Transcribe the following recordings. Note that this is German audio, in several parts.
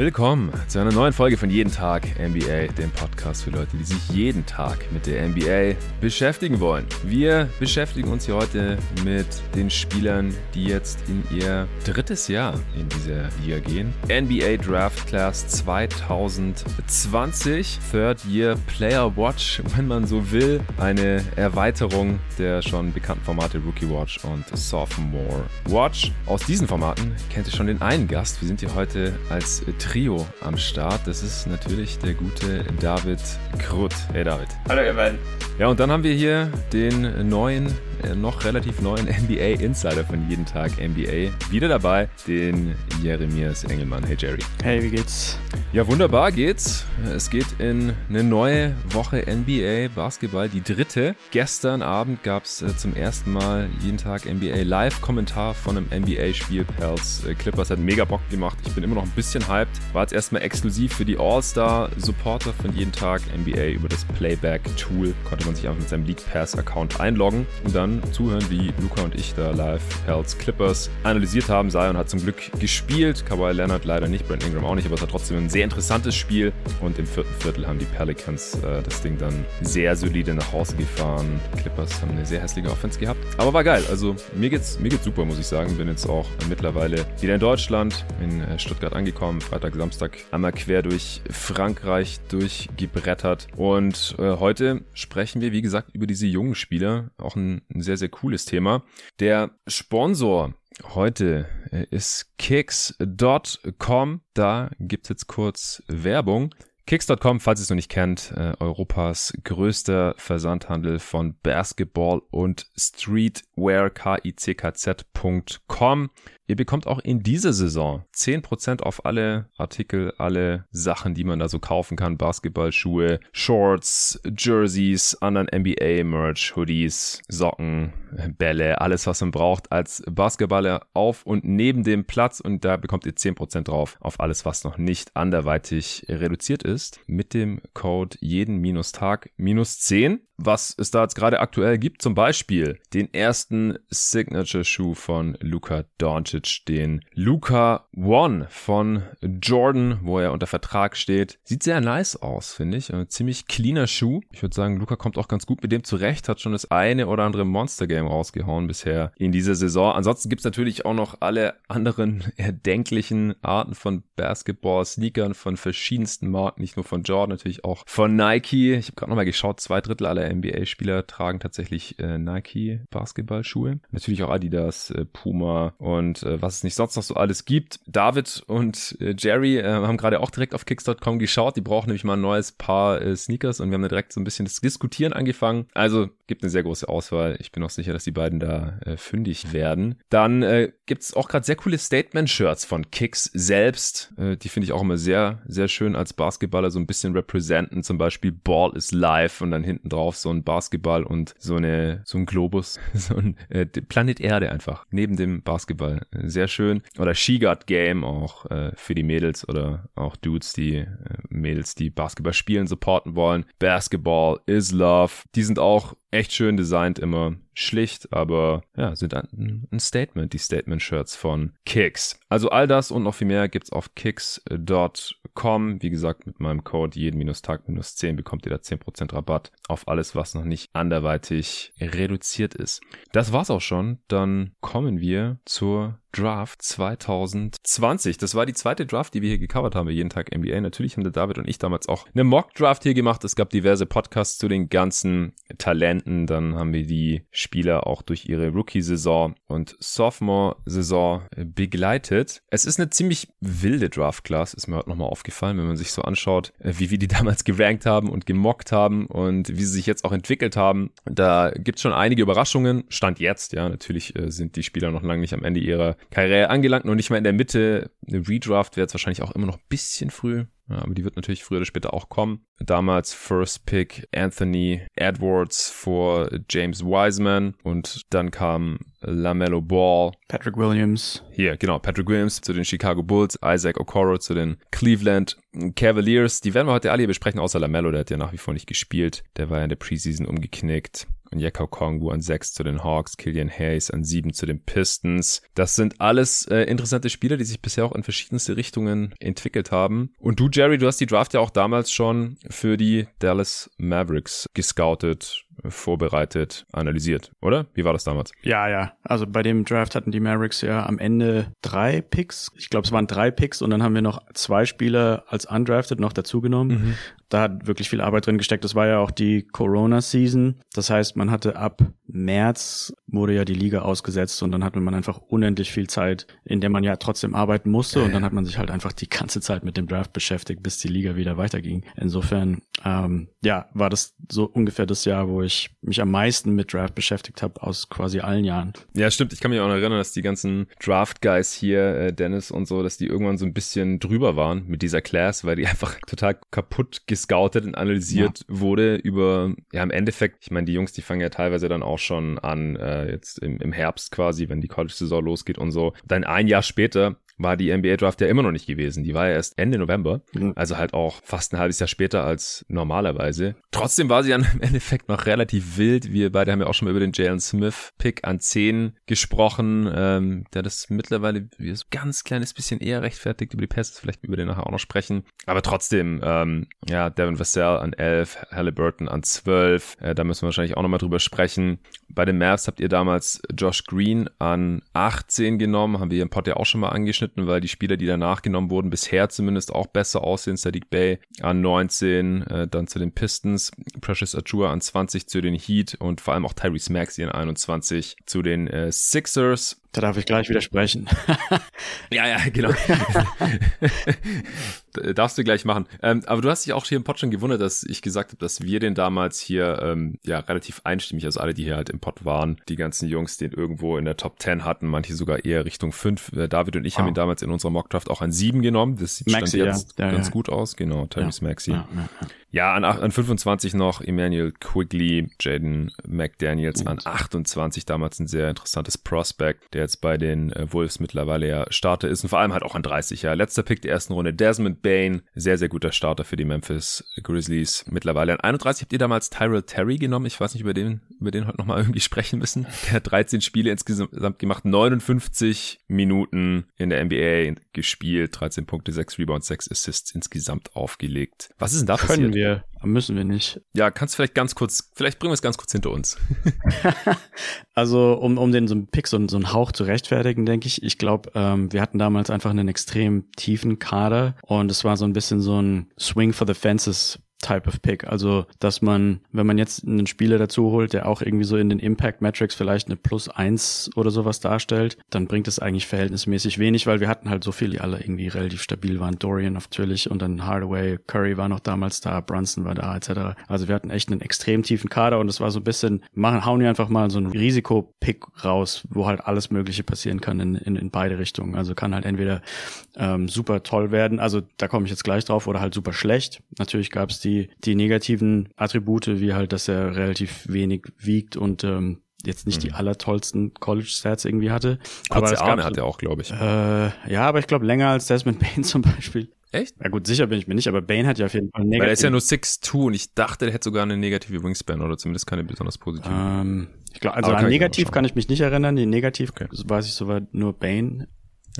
Willkommen zu einer neuen Folge von Jeden Tag NBA, dem Podcast für Leute, die sich jeden Tag mit der NBA beschäftigen wollen. Wir beschäftigen uns hier heute mit den Spielern, die jetzt in ihr drittes Jahr in dieser Liga gehen. NBA Draft Class 2020, Third Year Player Watch, wenn man so will. Eine Erweiterung der schon bekannten Formate Rookie Watch und Sophomore Watch. Aus diesen Formaten kennt ihr schon den einen Gast. Wir sind hier heute als Trio am Start. Das ist natürlich der gute David Krutt. Hey David. Hallo ihr beiden. Ja, und dann haben wir hier den neuen, noch relativ neuen NBA-Insider von jeden Tag NBA. Wieder dabei, den Jeremias Engelmann. Hey Jerry. Hey, wie geht's? Ja, wunderbar geht's. Es geht in eine neue Woche NBA Basketball, die dritte. Gestern Abend gab's äh, zum ersten Mal jeden Tag NBA Live-Kommentar von einem NBA-Spiel. Pels äh, Clippers hat mega Bock gemacht. Ich bin immer noch ein bisschen hyped. War jetzt erstmal exklusiv für die All-Star-Supporter von jeden Tag NBA über das Playback-Tool. Konnte man sich einfach mit seinem League Pass-Account einloggen und dann zuhören, wie Luca und ich da live Pels Clippers analysiert haben. Zion hat zum Glück gespielt. Kawhi Leonard leider nicht, Brent Ingram auch nicht, aber es war trotzdem ein sehr interessantes Spiel. Und im vierten Viertel haben die Pelicans äh, das Ding dann sehr solide nach Hause gefahren. Clippers haben eine sehr hässliche Offense gehabt. Aber war geil. Also mir geht's, mir geht's super, muss ich sagen. Bin jetzt auch mittlerweile wieder in Deutschland, in äh, Stuttgart angekommen. Freitag, Samstag einmal quer durch Frankreich durchgebrettert. Und äh, heute sprechen wir, wie gesagt, über diese jungen Spieler. Auch ein, ein sehr, sehr cooles Thema. Der Sponsor heute äh, ist kicks.com. Da gibt's jetzt kurz Werbung. Kicks.com, falls ihr es noch nicht kennt, äh, Europas größter Versandhandel von Basketball und Streetwear, kickz.com. Ihr bekommt auch in dieser Saison 10% auf alle Artikel, alle Sachen, die man da so kaufen kann. Basketballschuhe, Shorts, Jerseys, anderen NBA-Merch, Hoodies, Socken, Bälle, alles, was man braucht als Basketballer auf und neben dem Platz. Und da bekommt ihr 10% drauf auf alles, was noch nicht anderweitig reduziert ist. Mit dem Code jeden minus Tag minus 10 was es da jetzt gerade aktuell gibt. Zum Beispiel den ersten Signature-Schuh von Luka Doncic, den Luka One von Jordan, wo er unter Vertrag steht. Sieht sehr nice aus, finde ich. Ein ziemlich cleaner Schuh. Ich würde sagen, Luka kommt auch ganz gut mit dem zurecht, hat schon das eine oder andere Monster-Game rausgehauen bisher in dieser Saison. Ansonsten gibt's natürlich auch noch alle anderen erdenklichen Arten von Basketball-Sneakern von verschiedensten Marken, nicht nur von Jordan, natürlich auch von Nike. Ich habe gerade nochmal geschaut, zwei Drittel aller NBA-Spieler tragen tatsächlich äh, Nike Basketballschuhe. Natürlich auch Adidas, äh, Puma und äh, was es nicht sonst noch so alles gibt. David und äh, Jerry äh, haben gerade auch direkt auf Kicks.com geschaut. Die brauchen nämlich mal ein neues Paar äh, Sneakers und wir haben da direkt so ein bisschen das Diskutieren angefangen. Also gibt eine sehr große Auswahl. Ich bin auch sicher, dass die beiden da äh, fündig werden. Dann äh, gibt es auch gerade sehr coole Statement-Shirts von Kicks selbst. Äh, die finde ich auch immer sehr, sehr schön als Basketballer so ein bisschen representen. Zum Beispiel Ball is Life und dann hinten drauf so ein Basketball und so eine so ein Globus, so ein äh, Planet Erde einfach neben dem Basketball. Sehr schön. Oder Shigard Game auch äh, für die Mädels oder auch Dudes, die äh, Mädels, die Basketball spielen, supporten wollen. Basketball is Love. Die sind auch echt schön designt immer. Schlicht, aber ja, sind ein, Statement, die Statement-Shirts von Kicks. Also all das und noch viel mehr gibt's auf kicks.com. Wie gesagt, mit meinem Code jeden-tag-10 bekommt ihr da 10% Rabatt auf alles, was noch nicht anderweitig reduziert ist. Das war's auch schon. Dann kommen wir zur Draft 2020. Das war die zweite Draft, die wir hier gecovert haben, jeden Tag NBA. Natürlich haben der David und ich damals auch eine Mock-Draft hier gemacht. Es gab diverse Podcasts zu den ganzen Talenten. Dann haben wir die Spieler auch durch ihre Rookie-Saison und Sophomore-Saison begleitet. Es ist eine ziemlich wilde Draft-Class, ist mir heute nochmal aufgefallen, wenn man sich so anschaut, wie wir die damals gerankt haben und gemockt haben und wie sie sich jetzt auch entwickelt haben. Da gibt es schon einige Überraschungen. Stand jetzt, ja, natürlich äh, sind die Spieler noch lange nicht am Ende ihrer Karriere angelangt, noch nicht mal in der Mitte. Eine Redraft wäre jetzt wahrscheinlich auch immer noch ein bisschen früh. Aber die wird natürlich früher oder später auch kommen. Damals First Pick Anthony Edwards vor James Wiseman und dann kam LaMelo Ball. Patrick Williams. Hier, genau, Patrick Williams zu den Chicago Bulls, Isaac Okoro zu den Cleveland Cavaliers. Die werden wir heute alle hier besprechen, außer LaMelo, der hat ja nach wie vor nicht gespielt. Der war ja in der Preseason umgeknickt. Und Yekau Kongu an 6 zu den Hawks, Killian Hayes an 7 zu den Pistons. Das sind alles äh, interessante Spieler, die sich bisher auch in verschiedenste Richtungen entwickelt haben. Und du, Jerry, du hast die Draft ja auch damals schon für die Dallas Mavericks gescoutet vorbereitet, analysiert, oder? Wie war das damals? Ja, ja. Also bei dem Draft hatten die Mavericks ja am Ende drei Picks. Ich glaube, es waren drei Picks und dann haben wir noch zwei Spieler als undrafted noch dazugenommen. Mhm. Da hat wirklich viel Arbeit drin gesteckt. Das war ja auch die Corona-Season. Das heißt, man hatte ab März wurde ja die Liga ausgesetzt und dann hatte man einfach unendlich viel Zeit, in der man ja trotzdem arbeiten musste und dann hat man sich halt einfach die ganze Zeit mit dem Draft beschäftigt, bis die Liga wieder weiterging. Insofern, ähm, ja, war das so ungefähr das Jahr, wo ich mich am meisten mit Draft beschäftigt habe aus quasi allen Jahren. Ja, stimmt. Ich kann mich auch noch erinnern, dass die ganzen Draft-Guys hier, äh, Dennis und so, dass die irgendwann so ein bisschen drüber waren mit dieser Class, weil die einfach total kaputt gescoutet und analysiert ja. wurde über, ja, im Endeffekt, ich meine, die Jungs, die fangen ja teilweise dann auch schon an, äh, jetzt im, im Herbst quasi, wenn die College-Saison losgeht und so. Dann ein Jahr später war die NBA Draft ja immer noch nicht gewesen. Die war ja erst Ende November, mhm. also halt auch fast ein halbes Jahr später als normalerweise. Trotzdem war sie dann im Endeffekt noch relativ wild. Wir beide haben ja auch schon mal über den Jalen Smith Pick an 10 gesprochen, ähm, der das mittlerweile wie so ganz kleines bisschen eher rechtfertigt über die Pässe, vielleicht über den nachher auch noch sprechen. Aber trotzdem, ähm, ja, Devin Vassell an 11, Halliburton an 12, äh, da müssen wir wahrscheinlich auch nochmal drüber sprechen. Bei den Mavs habt ihr damals Josh Green an 18 genommen, haben wir im Pod ja auch schon mal angeschnitten geschnitten, weil die Spieler, die danach genommen wurden, bisher zumindest auch besser aussehen. Sadiq Bay an 19, äh, dann zu den Pistons, Precious Achua an 20 zu den Heat und vor allem auch Tyrese Maxey an 21 zu den äh, Sixers. Da darf ich gleich widersprechen. ja, ja, genau. Darfst du gleich machen. Ähm, aber du hast dich auch hier im Pod schon gewundert, dass ich gesagt habe, dass wir den damals hier ähm, ja relativ einstimmig, also alle, die hier halt im Pod waren, die ganzen Jungs, den irgendwo in der Top 10 hatten, manche sogar eher Richtung 5. Äh, David und ich wow. haben ihn damals in unserer Mockdraft auch an 7 genommen. Das sieht Maxi, jetzt ja. ganz ja. gut aus. Genau, ja. Maxi. Ja, an, an 25 noch Emmanuel Quigley, Jaden McDaniels an 28, damals ein sehr interessantes Prospect, der jetzt bei den äh, Wolves mittlerweile ja Starter ist und vor allem halt auch an 30, ja. Letzter Pick der ersten Runde, Desmond Bain, sehr, sehr guter Starter für die Memphis Grizzlies. Mittlerweile an 31 habt ihr damals Tyrell Terry genommen, ich weiß nicht, über den, über den heute nochmal irgendwie sprechen müssen. Der hat 13 Spiele insgesamt gemacht, 59 Minuten in der NBA gespielt, 13 Punkte, 6 Rebounds, 6 Assists insgesamt aufgelegt. Was ist denn da Können passiert? Wir, müssen wir nicht. Ja, kannst du vielleicht ganz kurz, vielleicht bringen wir es ganz kurz hinter uns. also, um, um den so einen Pick, so, so einen Hauch zu rechtfertigen, denke ich, ich glaube, ähm, wir hatten damals einfach einen extrem tiefen Kader und es war so ein bisschen so ein Swing for the Fences Type of Pick. Also, dass man, wenn man jetzt einen Spieler dazu holt, der auch irgendwie so in den Impact Metrics vielleicht eine Plus eins oder sowas darstellt, dann bringt es eigentlich verhältnismäßig wenig, weil wir hatten halt so viele, die alle irgendwie relativ stabil waren. Dorian natürlich und dann Hardaway, Curry war noch damals da, Brunson war da, etc. Also wir hatten echt einen extrem tiefen Kader und es war so ein bisschen, machen, hauen wir einfach mal so einen Risikopick raus, wo halt alles Mögliche passieren kann in, in, in beide Richtungen. Also kann halt entweder ähm, super toll werden, also da komme ich jetzt gleich drauf, oder halt super schlecht. Natürlich gab es die die, die negativen Attribute, wie halt, dass er relativ wenig wiegt und ähm, jetzt nicht mhm. die allertollsten College-Stats irgendwie hatte. Aber Arme hat er auch, glaube ich. Äh, ja, aber ich glaube länger als Desmond Bain zum Beispiel. Echt? Ja gut, sicher bin ich mir nicht, aber Bane hat ja auf jeden Fall negativ. Weil er ist ja nur 6'2 und ich dachte, der hätte sogar eine negative Wingspan oder zumindest keine besonders positive. Ähm, ich glaube, also aber an negativ kann ich mich nicht erinnern. Die negativ okay. weiß ich soweit nur Bane.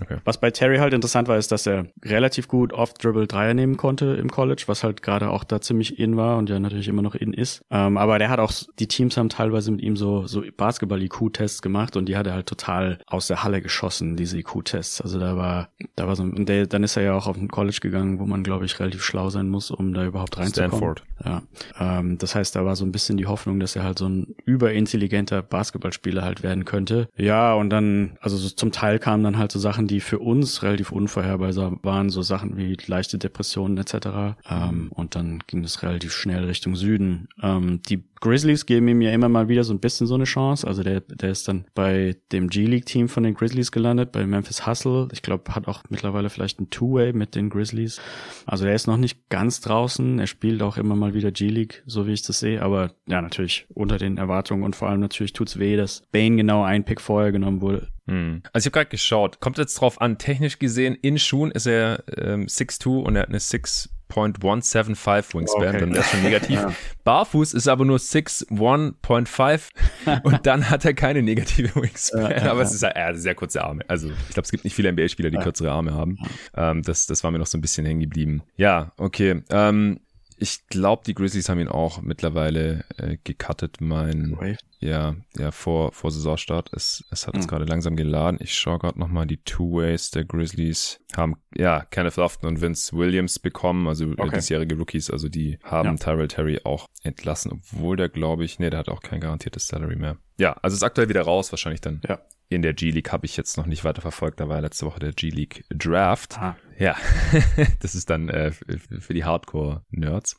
Okay. Was bei Terry halt interessant war, ist, dass er relativ gut off-Dribble Dreier nehmen konnte im College, was halt gerade auch da ziemlich in war und ja natürlich immer noch in ist. Ähm, aber der hat auch, die Teams haben teilweise mit ihm so, so Basketball-IQ-Tests gemacht und die hat er halt total aus der Halle geschossen, diese IQ-Tests. Also da war, da war so, und der, dann ist er ja auch auf ein College gegangen, wo man, glaube ich, relativ schlau sein muss, um da überhaupt reinzukommen. Stanford. Ja. Ähm, das heißt, da war so ein bisschen die Hoffnung, dass er halt so ein überintelligenter Basketballspieler halt werden könnte. Ja, und dann, also so zum Teil kamen dann halt so Sachen, die für uns relativ unvorherbar waren, so Sachen wie leichte Depressionen etc. Ähm, und dann ging es relativ schnell Richtung Süden. Ähm, die Grizzlies geben ihm ja immer mal wieder so ein bisschen so eine Chance. Also der, der ist dann bei dem G-League-Team von den Grizzlies gelandet, bei Memphis Hustle. Ich glaube, hat auch mittlerweile vielleicht ein Two-Way mit den Grizzlies. Also der ist noch nicht ganz draußen. Er spielt auch immer mal wieder G-League, so wie ich das sehe. Aber ja, natürlich unter den Erwartungen und vor allem natürlich tut's weh, dass Bane genau ein Pick vorher genommen wurde. Hm. Also ich habe gerade geschaut, kommt jetzt drauf an, technisch gesehen, in Schuhen ist er ähm, 6'2 und er hat eine 6.175 Wingspan, okay. dann wäre schon negativ. ja. Barfuß ist aber nur 6'1.5 und dann hat er keine negative Wingspan, ja, aber es ist ja äh, sehr kurze Arme. Also ich glaube, es gibt nicht viele NBA-Spieler, die kürzere Arme haben. Ähm, das, das war mir noch so ein bisschen hängen geblieben. Ja, okay. Ähm, ich glaube, die Grizzlies haben ihn auch mittlerweile äh, gecuttet. Mein, Wave. ja, ja, vor, vor Saisonstart. Es, es hat mhm. gerade langsam geladen. Ich schaue gerade nochmal die Two-Ways der Grizzlies. Haben, ja, Kenneth Lofton und Vince Williams bekommen, also äh, okay. diesjährige Rookies. Also die haben ja. Tyrell Terry auch entlassen, obwohl der, glaube ich, nee, der hat auch kein garantiertes Salary mehr. Ja, also ist aktuell wieder raus, wahrscheinlich dann ja in der G-League habe ich jetzt noch nicht weiter verfolgt. Da war letzte Woche der G-League Draft. Ah. Ja, das ist dann äh, für die Hardcore-Nerds.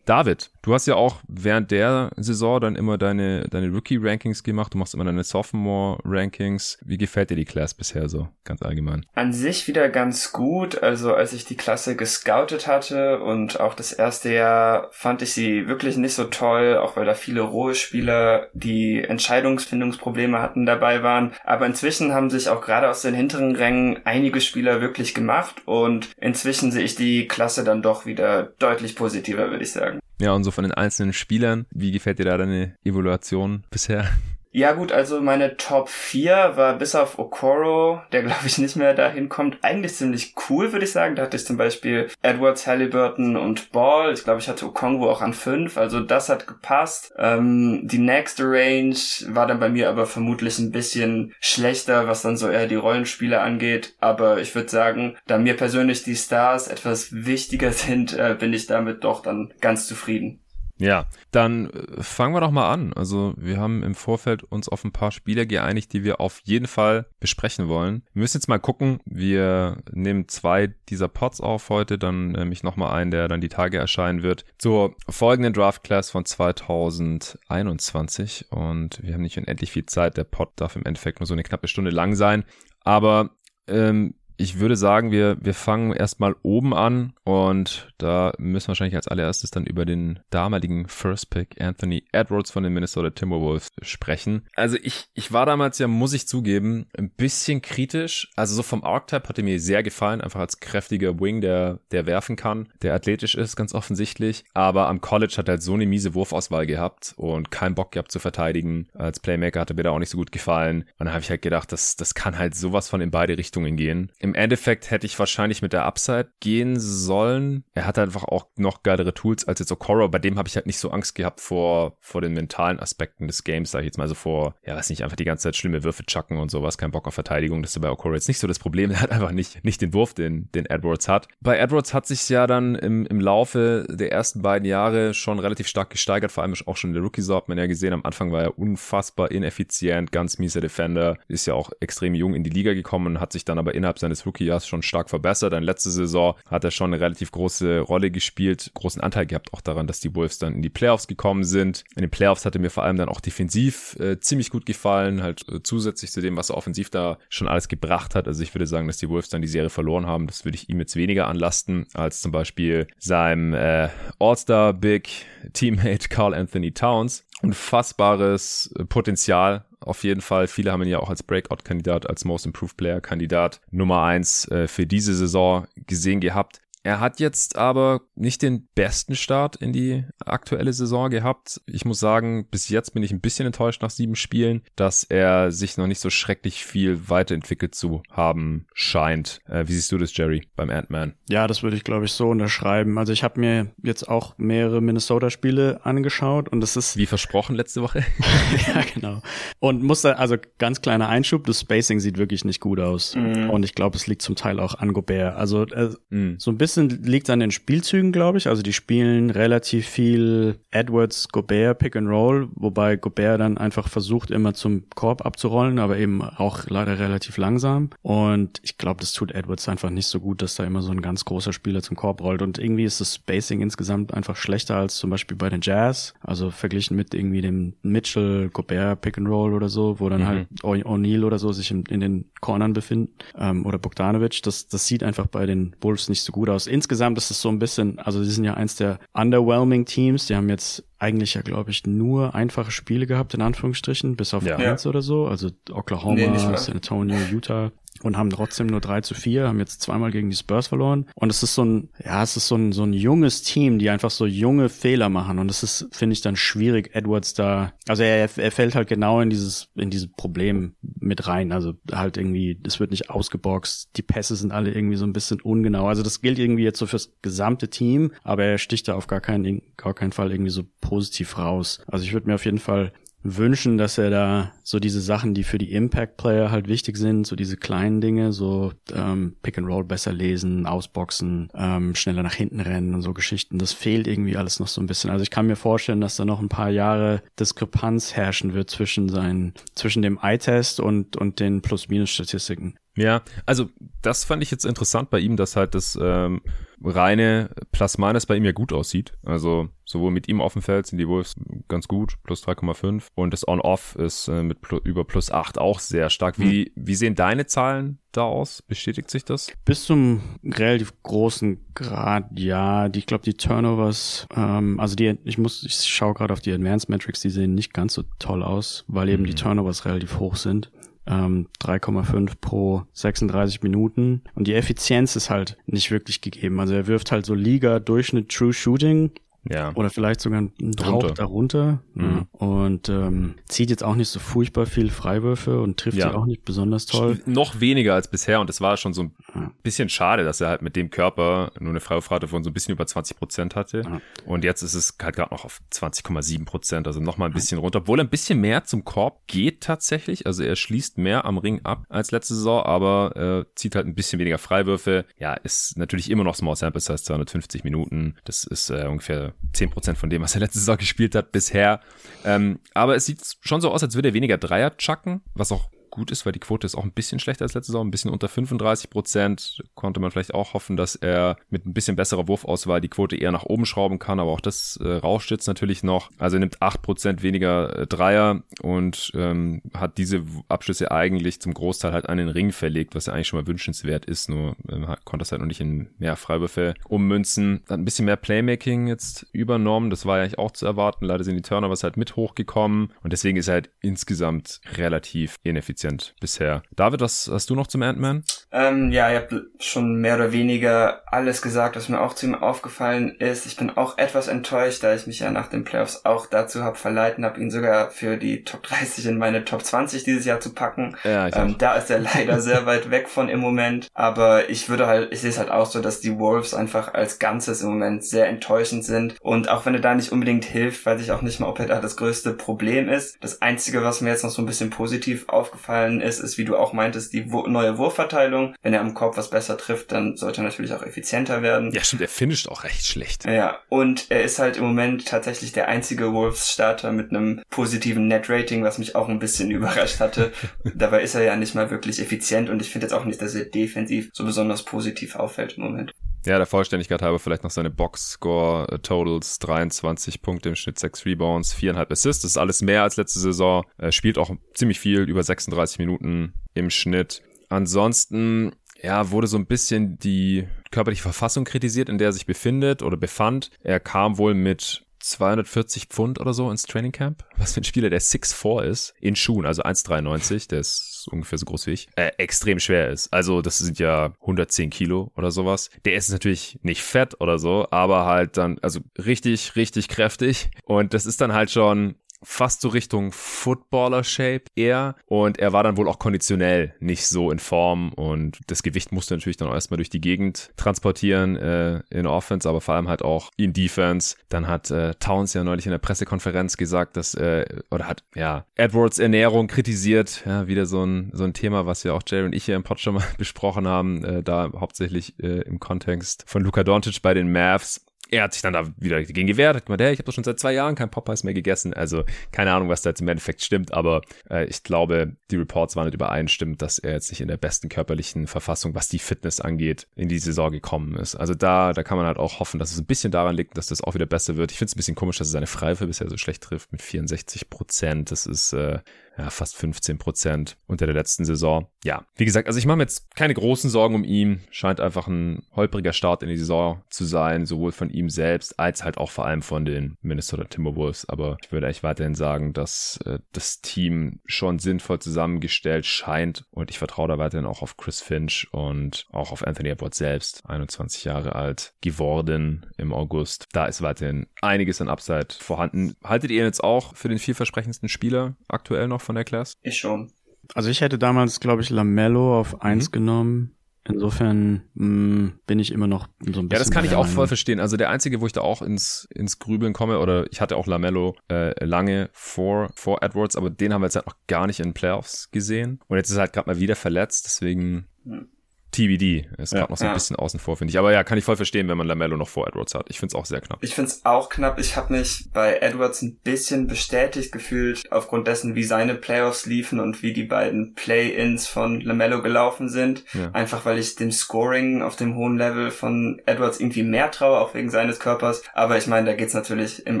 David, du hast ja auch während der Saison dann immer deine, deine Rookie-Rankings gemacht. Du machst immer deine Sophomore-Rankings. Wie gefällt dir die Class bisher so, ganz allgemein? An sich wieder ganz gut. Also als ich die Klasse gescoutet hatte und auch das erste Jahr fand ich sie wirklich nicht so toll, auch weil da viele rohe Spieler, die Entscheidungsfindungsprobleme hatten, dabei waren. Aber inzwischen haben sich auch gerade aus den hinteren Rängen einige Spieler wirklich gemacht und inzwischen sehe ich die Klasse dann doch wieder deutlich positiver, würde ich sagen. Ja, und so von den einzelnen Spielern, wie gefällt dir da deine Evaluation bisher? Ja gut, also meine Top 4 war bis auf Okoro, der glaube ich nicht mehr dahin kommt, eigentlich ziemlich cool, würde ich sagen. Da hatte ich zum Beispiel Edwards, Halliburton und Ball. Ich glaube, ich hatte Okongwu auch an 5, also das hat gepasst. Ähm, die nächste Range war dann bei mir aber vermutlich ein bisschen schlechter, was dann so eher die Rollenspiele angeht. Aber ich würde sagen, da mir persönlich die Stars etwas wichtiger sind, äh, bin ich damit doch dann ganz zufrieden. Ja, dann äh, fangen wir doch mal an. Also wir haben im Vorfeld uns auf ein paar Spieler geeinigt, die wir auf jeden Fall besprechen wollen. Wir müssen jetzt mal gucken. Wir nehmen zwei dieser Pots auf heute, dann nämlich nochmal einen, der dann die Tage erscheinen wird, zur folgenden Draft Class von 2021. Und wir haben nicht unendlich viel Zeit. Der Pot darf im Endeffekt nur so eine knappe Stunde lang sein. Aber ähm, ich würde sagen, wir, wir fangen erstmal oben an und da müssen wir wahrscheinlich als allererstes dann über den damaligen First Pick Anthony Edwards von den Minnesota Timberwolves sprechen. Also ich, ich war damals ja, muss ich zugeben, ein bisschen kritisch. Also so vom Archetype hat er mir sehr gefallen, einfach als kräftiger Wing, der, der werfen kann, der athletisch ist, ganz offensichtlich. Aber am College hat er halt so eine miese Wurfauswahl gehabt und keinen Bock gehabt zu verteidigen. Als Playmaker hat er mir da auch nicht so gut gefallen. Und dann habe ich halt gedacht, das, das kann halt sowas von in beide Richtungen gehen. Im im Endeffekt hätte ich wahrscheinlich mit der Upside gehen sollen. Er hat einfach auch noch geilere Tools als jetzt Okoro. Bei dem habe ich halt nicht so Angst gehabt vor, vor den mentalen Aspekten des Games, sage ich jetzt mal so vor, ja, weiß nicht, einfach die ganze Zeit schlimme Würfe chucken und sowas, kein Bock auf Verteidigung. Das ist bei Okoro jetzt nicht so das Problem. Er hat einfach nicht, nicht den Wurf, den, den Edwards hat. Bei Edwards hat sich ja dann im, im Laufe der ersten beiden Jahre schon relativ stark gesteigert, vor allem auch schon in der Rookie-Saison hat man ja gesehen, am Anfang war er unfassbar ineffizient, ganz mieser Defender, ist ja auch extrem jung in die Liga gekommen, hat sich dann aber innerhalb seines des Rookie-Jahres schon stark verbessert. In letzte Saison hat er schon eine relativ große Rolle gespielt, großen Anteil gehabt auch daran, dass die Wolves dann in die Playoffs gekommen sind. In den Playoffs hatte mir vor allem dann auch defensiv äh, ziemlich gut gefallen, halt äh, zusätzlich zu dem, was er offensiv da schon alles gebracht hat. Also ich würde sagen, dass die Wolves dann die Serie verloren haben. Das würde ich ihm jetzt weniger anlasten als zum Beispiel seinem äh, All-Star-Big Teammate Carl Anthony Towns. Unfassbares Potenzial auf jeden Fall. Viele haben ihn ja auch als Breakout-Kandidat, als Most Improved Player-Kandidat Nummer eins äh, für diese Saison gesehen gehabt. Er hat jetzt aber nicht den besten Start in die aktuelle Saison gehabt. Ich muss sagen, bis jetzt bin ich ein bisschen enttäuscht nach sieben Spielen, dass er sich noch nicht so schrecklich viel weiterentwickelt zu haben scheint. Äh, wie siehst du das, Jerry, beim Ant-Man? Ja, das würde ich, glaube ich, so unterschreiben. Also ich habe mir jetzt auch mehrere Minnesota-Spiele angeschaut und das ist... Wie versprochen letzte Woche. ja, genau. Und musste, also ganz kleiner Einschub, das Spacing sieht wirklich nicht gut aus. Mm. Und ich glaube, es liegt zum Teil auch an Gobert. Also äh, mm. so ein bisschen bisschen liegt an den Spielzügen, glaube ich. Also die spielen relativ viel Edwards, Gobert, Pick and Roll, wobei Gobert dann einfach versucht, immer zum Korb abzurollen, aber eben auch leider relativ langsam. Und ich glaube, das tut Edwards einfach nicht so gut, dass da immer so ein ganz großer Spieler zum Korb rollt. Und irgendwie ist das Spacing insgesamt einfach schlechter als zum Beispiel bei den Jazz. Also verglichen mit irgendwie dem Mitchell, Gobert, Pick and Roll oder so, wo dann mhm. halt O'Neal oder so sich in, in den Cornern befinden ähm, oder Bogdanovic. Das, das sieht einfach bei den Wolves nicht so gut aus. Insgesamt ist es so ein bisschen, also sie sind ja eins der underwhelming Teams. Die haben jetzt eigentlich ja, glaube ich, nur einfache Spiele gehabt, in Anführungsstrichen, bis auf ja. eins oder so. Also Oklahoma, nee, San Antonio, Utah und haben trotzdem nur 3 zu 4, haben jetzt zweimal gegen die Spurs verloren. Und es ist so ein, ja, es ist so ein, so ein junges Team, die einfach so junge Fehler machen. Und es ist, finde ich, dann schwierig, Edwards da, also er, er fällt halt genau in dieses, in dieses Problem mit rein. Also halt irgendwie, es wird nicht ausgeboxt, die Pässe sind alle irgendwie so ein bisschen ungenau. Also das gilt irgendwie jetzt so fürs gesamte Team, aber er sticht da auf gar keinen, gar keinen Fall irgendwie so positiv raus. Also ich würde mir auf jeden Fall wünschen, dass er da so diese Sachen, die für die Impact-Player halt wichtig sind, so diese kleinen Dinge, so ähm, Pick and Roll besser lesen, ausboxen, ähm, schneller nach hinten rennen und so Geschichten, das fehlt irgendwie alles noch so ein bisschen. Also ich kann mir vorstellen, dass da noch ein paar Jahre Diskrepanz herrschen wird zwischen seinen, zwischen dem Eye-Test und, und den Plus-Minus-Statistiken. Ja, also das fand ich jetzt interessant bei ihm, dass halt das ähm, reine Plus-Minus bei ihm ja gut aussieht. Also sowohl mit ihm auf dem Feld sind die Wolves ganz gut, plus 3,5 und das On-Off ist äh, mit plus, über plus 8 auch sehr stark. Wie, mhm. wie sehen deine Zahlen da aus? Bestätigt sich das? Bis zum relativ großen Grad, ja. Die, ich glaube, die Turnovers, ähm, also die, ich muss, ich schaue gerade auf die Advanced Metrics, die sehen nicht ganz so toll aus, weil eben mhm. die Turnovers relativ hoch sind ähm, 3,5 pro 36 Minuten. Und die Effizienz ist halt nicht wirklich gegeben. Also er wirft halt so Liga-Durchschnitt True Shooting ja. Oder vielleicht sogar ein Hauch darunter. Mhm. Und ähm, zieht jetzt auch nicht so furchtbar viel Freiwürfe und trifft ja. sie auch nicht besonders toll. Noch weniger als bisher. Und das war schon so ein ja. bisschen schade, dass er halt mit dem Körper nur eine Freiwurfrate von so ein bisschen über 20 Prozent hatte. Ja. Und jetzt ist es halt gerade noch auf 20,7 Prozent. Also noch mal ein bisschen runter. Obwohl er ein bisschen mehr zum Korb geht tatsächlich. Also er schließt mehr am Ring ab als letzte Saison, aber äh, zieht halt ein bisschen weniger Freiwürfe. Ja, ist natürlich immer noch Small Sample, heißt 250 Minuten. Das ist äh, ungefähr zehn Prozent von dem, was er letzte Saison gespielt hat bisher. Ähm, aber es sieht schon so aus, als würde er weniger Dreier chucken, was auch gut ist, weil die Quote ist auch ein bisschen schlechter als letzte Saison, ein bisschen unter 35 Prozent. Konnte man vielleicht auch hoffen, dass er mit ein bisschen besserer Wurfauswahl die Quote eher nach oben schrauben kann, aber auch das äh, rauscht jetzt natürlich noch. Also er nimmt 8 Prozent weniger äh, Dreier und ähm, hat diese Abschlüsse eigentlich zum Großteil halt an den Ring verlegt, was ja eigentlich schon mal wünschenswert ist, nur ähm, konnte das halt noch nicht in mehr Freiwürfe ummünzen. Hat ein bisschen mehr Playmaking jetzt übernommen, das war ja eigentlich auch zu erwarten. Leider sind die Turnovers halt mit hochgekommen und deswegen ist er halt insgesamt relativ ineffizient effizient bisher. David, was hast du noch zum Ant-Man? Ähm, ja, ihr habt schon mehr oder weniger alles gesagt, was mir auch zu ihm aufgefallen ist. Ich bin auch etwas enttäuscht, da ich mich ja nach den Playoffs auch dazu habe verleiten, habe ihn sogar für die Top 30 in meine Top 20 dieses Jahr zu packen. Ja, ich ähm, da ist er leider sehr weit weg von im Moment. Aber ich würde halt, ich sehe es halt auch so, dass die Wolves einfach als Ganzes im Moment sehr enttäuschend sind. Und auch wenn er da nicht unbedingt hilft, weiß ich auch nicht mal, ob er da das größte Problem ist. Das Einzige, was mir jetzt noch so ein bisschen positiv aufgefallen aufgefallen ist, ist, wie du auch meintest, die neue Wurfverteilung. Wenn er am Korb was besser trifft, dann sollte er natürlich auch effizienter werden. Ja, stimmt, er finisht auch recht schlecht. Ja, und er ist halt im Moment tatsächlich der einzige Wolves-Starter mit einem positiven Net-Rating, was mich auch ein bisschen überrascht hatte. Dabei ist er ja nicht mal wirklich effizient und ich finde jetzt auch nicht, dass er defensiv so besonders positiv auffällt im Moment. Ja, der Vollständigkeit halber vielleicht noch seine Box-Score-Totals. 23 Punkte im Schnitt, 6 Rebounds, 4,5 Assists. Das ist alles mehr als letzte Saison. Er spielt auch ziemlich viel, über 36 Minuten im Schnitt. Ansonsten, ja, wurde so ein bisschen die körperliche Verfassung kritisiert, in der er sich befindet oder befand. Er kam wohl mit 240 Pfund oder so ins Training Camp. Was für ein Spieler, der 6'4 ist, in Schuhen, also 1,93, der ist ungefähr so groß wie ich, äh, extrem schwer ist. Also das sind ja 110 Kilo oder sowas. Der ist natürlich nicht fett oder so, aber halt dann, also richtig, richtig kräftig. Und das ist dann halt schon fast so Richtung Footballer-Shape eher. Und er war dann wohl auch konditionell nicht so in Form und das Gewicht musste natürlich dann auch erstmal durch die Gegend transportieren äh, in Offense, aber vor allem halt auch in Defense. Dann hat äh, Towns ja neulich in der Pressekonferenz gesagt, dass, äh, oder hat, ja, Edwards Ernährung kritisiert. Ja, wieder so ein, so ein Thema, was ja auch Jerry und ich hier im Pod schon mal besprochen haben, äh, da hauptsächlich äh, im Kontext von Luka Doncic bei den Mavs er hat sich dann da wieder dagegen gewehrt, hat gemeint, hey, ich habe doch schon seit zwei Jahren kein Popeyes mehr gegessen. Also keine Ahnung, was da jetzt im Endeffekt stimmt, aber äh, ich glaube, die Reports waren nicht übereinstimmend, dass er jetzt nicht in der besten körperlichen Verfassung, was die Fitness angeht, in die Saison gekommen ist. Also da, da kann man halt auch hoffen, dass es ein bisschen daran liegt, dass das auch wieder besser wird. Ich finde es ein bisschen komisch, dass er seine Freiwürfe bisher so schlecht trifft mit 64 Prozent. Das ist äh, ja, fast 15 Prozent unter der letzten Saison. Ja, wie gesagt, also ich mache mir jetzt keine großen Sorgen um ihn. Scheint einfach ein holpriger Start in die Saison zu sein, sowohl von ihm selbst als halt auch vor allem von den Minnesota Timberwolves. Aber ich würde echt weiterhin sagen, dass äh, das Team schon sinnvoll zusammengestellt scheint und ich vertraue da weiterhin auch auf Chris Finch und auch auf Anthony Edwards selbst, 21 Jahre alt geworden im August. Da ist weiterhin einiges an Upside vorhanden. Haltet ihr ihn jetzt auch für den vielversprechendsten Spieler aktuell noch von der Class? Ich schon. Also ich hätte damals, glaube ich, Lamello auf eins mhm. genommen. Insofern mh, mm, bin ich immer noch so ein bisschen. Ja, das kann ich auch voll verstehen. Also der einzige, wo ich da auch ins, ins Grübeln komme, oder ich hatte auch Lamello äh, lange vor, vor Edwards, aber den haben wir jetzt halt noch gar nicht in Playoffs gesehen. Und jetzt ist er halt gerade mal wieder verletzt, deswegen. Mhm. TBD ist gerade ja, noch so ein ja. bisschen außen vor, finde ich. Aber ja, kann ich voll verstehen, wenn man Lamello noch vor Edwards hat. Ich finde es auch sehr knapp. Ich finde es auch knapp. Ich habe mich bei Edwards ein bisschen bestätigt gefühlt, aufgrund dessen, wie seine Playoffs liefen und wie die beiden Play-Ins von Lamello gelaufen sind. Ja. Einfach weil ich dem Scoring auf dem hohen Level von Edwards irgendwie mehr traue, auch wegen seines Körpers. Aber ich meine, da geht's natürlich im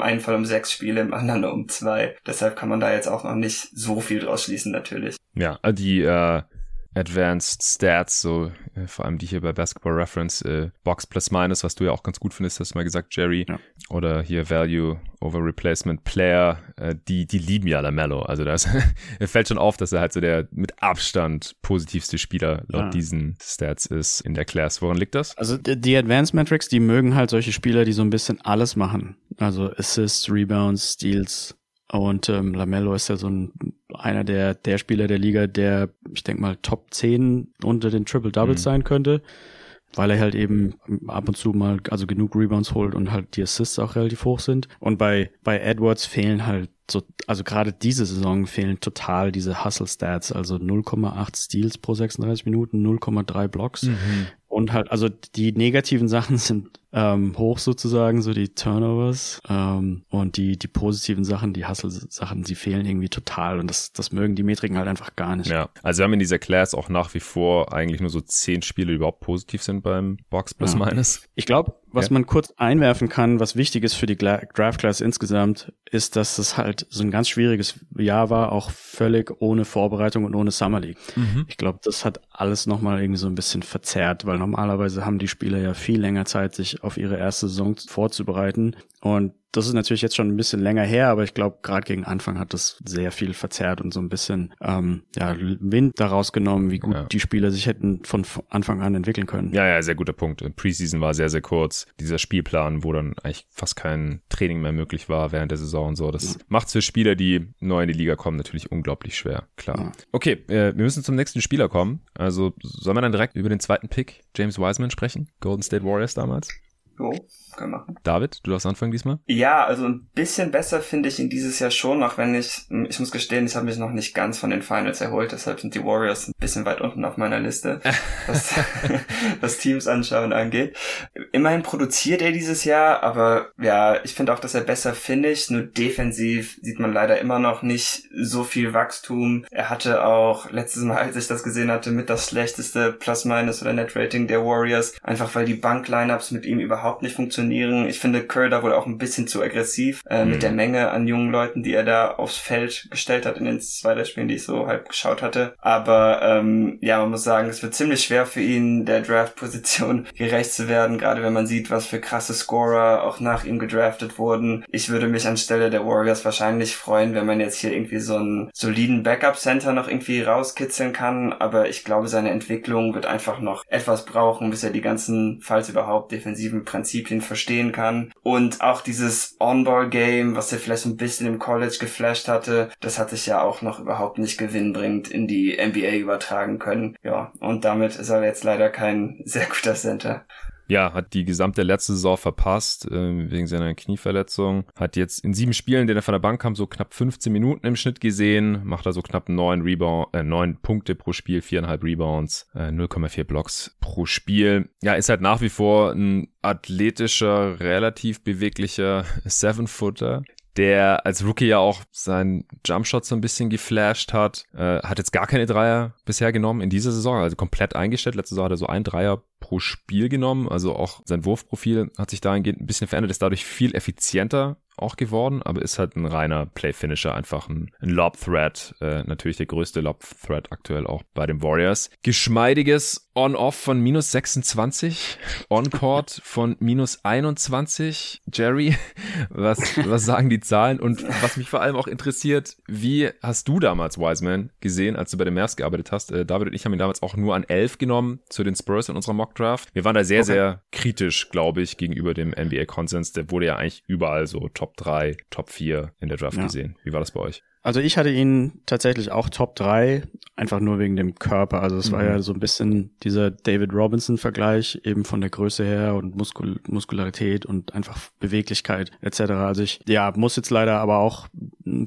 einen Fall um sechs Spiele, im anderen um zwei. Deshalb kann man da jetzt auch noch nicht so viel draus schließen, natürlich. Ja, die äh, Advanced Stats, so äh, vor allem die hier bei Basketball Reference, äh, Box plus Minus, was du ja auch ganz gut findest, hast du mal gesagt, Jerry. Ja. Oder hier Value over Replacement Player, äh, die, die lieben ja Lamello. Also da fällt schon auf, dass er halt so der mit Abstand positivste Spieler laut ja. diesen Stats ist in der Class. Woran liegt das? Also die Advanced Metrics, die mögen halt solche Spieler, die so ein bisschen alles machen. Also Assists, Rebounds, Steals, und ähm, Lamello ist ja so ein, einer der, der Spieler der Liga, der, ich denke mal, Top 10 unter den Triple Doubles mhm. sein könnte, weil er halt eben ab und zu mal also genug Rebounds holt und halt die Assists auch relativ hoch sind. Und bei, bei Edwards fehlen halt so, also gerade diese Saison fehlen total diese Hustle Stats, also 0,8 Steals pro 36 Minuten, 0,3 Blocks. Mhm. Und halt, also die negativen Sachen sind ähm, hoch sozusagen, so die Turnovers ähm, und die die positiven Sachen, die Hustle-Sachen, sie fehlen irgendwie total und das das mögen die Metriken halt einfach gar nicht. Ja, also wir haben in dieser Class auch nach wie vor eigentlich nur so zehn Spiele, die überhaupt positiv sind beim Box plus ja. minus. Ich glaube, was ja. man kurz einwerfen kann, was wichtig ist für die Draft Class insgesamt, ist, dass es halt so ein ganz schwieriges Jahr war, auch völlig ohne Vorbereitung und ohne Summer League. Mhm. Ich glaube, das hat alles nochmal irgendwie so ein bisschen verzerrt, weil normalerweise haben die Spieler ja viel länger Zeit, sich auf ihre erste Saison vorzubereiten. Und das ist natürlich jetzt schon ein bisschen länger her, aber ich glaube, gerade gegen Anfang hat das sehr viel verzerrt und so ein bisschen ähm, ja, Wind daraus genommen, wie gut ja. die Spieler sich hätten von Anfang an entwickeln können. Ja, ja, sehr guter Punkt. Preseason war sehr, sehr kurz. Dieser Spielplan, wo dann eigentlich fast kein Training mehr möglich war während der Saison und so. Das ja. macht es für Spieler, die neu in die Liga kommen, natürlich unglaublich schwer. Klar. Ja. Okay, äh, wir müssen zum nächsten Spieler kommen. Also sollen wir dann direkt über den zweiten Pick, James Wiseman, sprechen? Golden State Warriors damals? 哦。Können machen. David, du darfst anfangen diesmal? Ja, also ein bisschen besser finde ich ihn dieses Jahr schon, auch wenn ich, ich muss gestehen, ich habe mich noch nicht ganz von den Finals erholt, deshalb sind die Warriors ein bisschen weit unten auf meiner Liste, was, was Teams anschauen angeht. Immerhin produziert er dieses Jahr, aber ja, ich finde auch, dass er besser finisht, nur defensiv sieht man leider immer noch nicht so viel Wachstum. Er hatte auch letztes Mal, als ich das gesehen hatte, mit das schlechteste Plus-Minus oder Net-Rating der Warriors, einfach weil die Bank-Lineups mit ihm überhaupt nicht funktionieren funktionieren. Ich finde Curry da wohl auch ein bisschen zu aggressiv äh, mhm. mit der Menge an jungen Leuten, die er da aufs Feld gestellt hat in den zwei der Spielen, die ich so halb geschaut hatte. Aber ähm, ja, man muss sagen, es wird ziemlich schwer für ihn, der Draft-Position gerecht zu werden, gerade wenn man sieht, was für krasse Scorer auch nach ihm gedraftet wurden. Ich würde mich anstelle der Warriors wahrscheinlich freuen, wenn man jetzt hier irgendwie so einen soliden Backup-Center noch irgendwie rauskitzeln kann, aber ich glaube, seine Entwicklung wird einfach noch etwas brauchen, bis er die ganzen, falls überhaupt, defensiven Prinzipien Prinzipien verstehen kann. Und auch dieses On-Ball-Game, was er vielleicht ein bisschen im College geflasht hatte, das hat sich ja auch noch überhaupt nicht gewinnbringend in die NBA übertragen können. Ja, und damit ist er jetzt leider kein sehr guter Center. Ja, hat die gesamte letzte Saison verpasst, äh, wegen seiner Knieverletzung. Hat jetzt in sieben Spielen, denen er von der Bank kam, so knapp 15 Minuten im Schnitt gesehen. Macht also knapp neun Rebound, äh, neun Punkte pro Spiel, viereinhalb Rebounds, äh, 0,4 Blocks pro Spiel. Ja, ist halt nach wie vor ein athletischer, relativ beweglicher Seven-Footer, der als Rookie ja auch seinen Jumpshot so ein bisschen geflasht hat. Äh, hat jetzt gar keine Dreier bisher genommen in dieser Saison, also komplett eingestellt. Letzte Saison hat er so ein Dreier pro Spiel genommen. Also auch sein Wurfprofil hat sich dahingehend ein bisschen verändert, ist dadurch viel effizienter auch geworden, aber ist halt ein reiner Play-Finisher, einfach ein, ein Lob-Threat. Äh, natürlich der größte Lob-Threat aktuell auch bei den Warriors. Geschmeidiges On-Off von minus 26, On-Court von minus 21. Jerry, was, was sagen die Zahlen? Und was mich vor allem auch interessiert, wie hast du damals Wiseman gesehen, als du bei den Mavs gearbeitet hast? Äh, David und ich haben ihn damals auch nur an 11 genommen zu den Spurs in unserer Mock-Draft. Wir waren da sehr, okay. sehr kritisch, glaube ich, gegenüber dem NBA-Konsens. Der wurde ja eigentlich überall so Top 3, Top 4 in der Draft ja. gesehen. Wie war das bei euch? Also ich hatte ihn tatsächlich auch Top 3, einfach nur wegen dem Körper. Also es mhm. war ja so ein bisschen dieser David Robinson-Vergleich, eben von der Größe her und Muskul Muskularität und einfach Beweglichkeit etc. Also ich ja, muss jetzt leider aber auch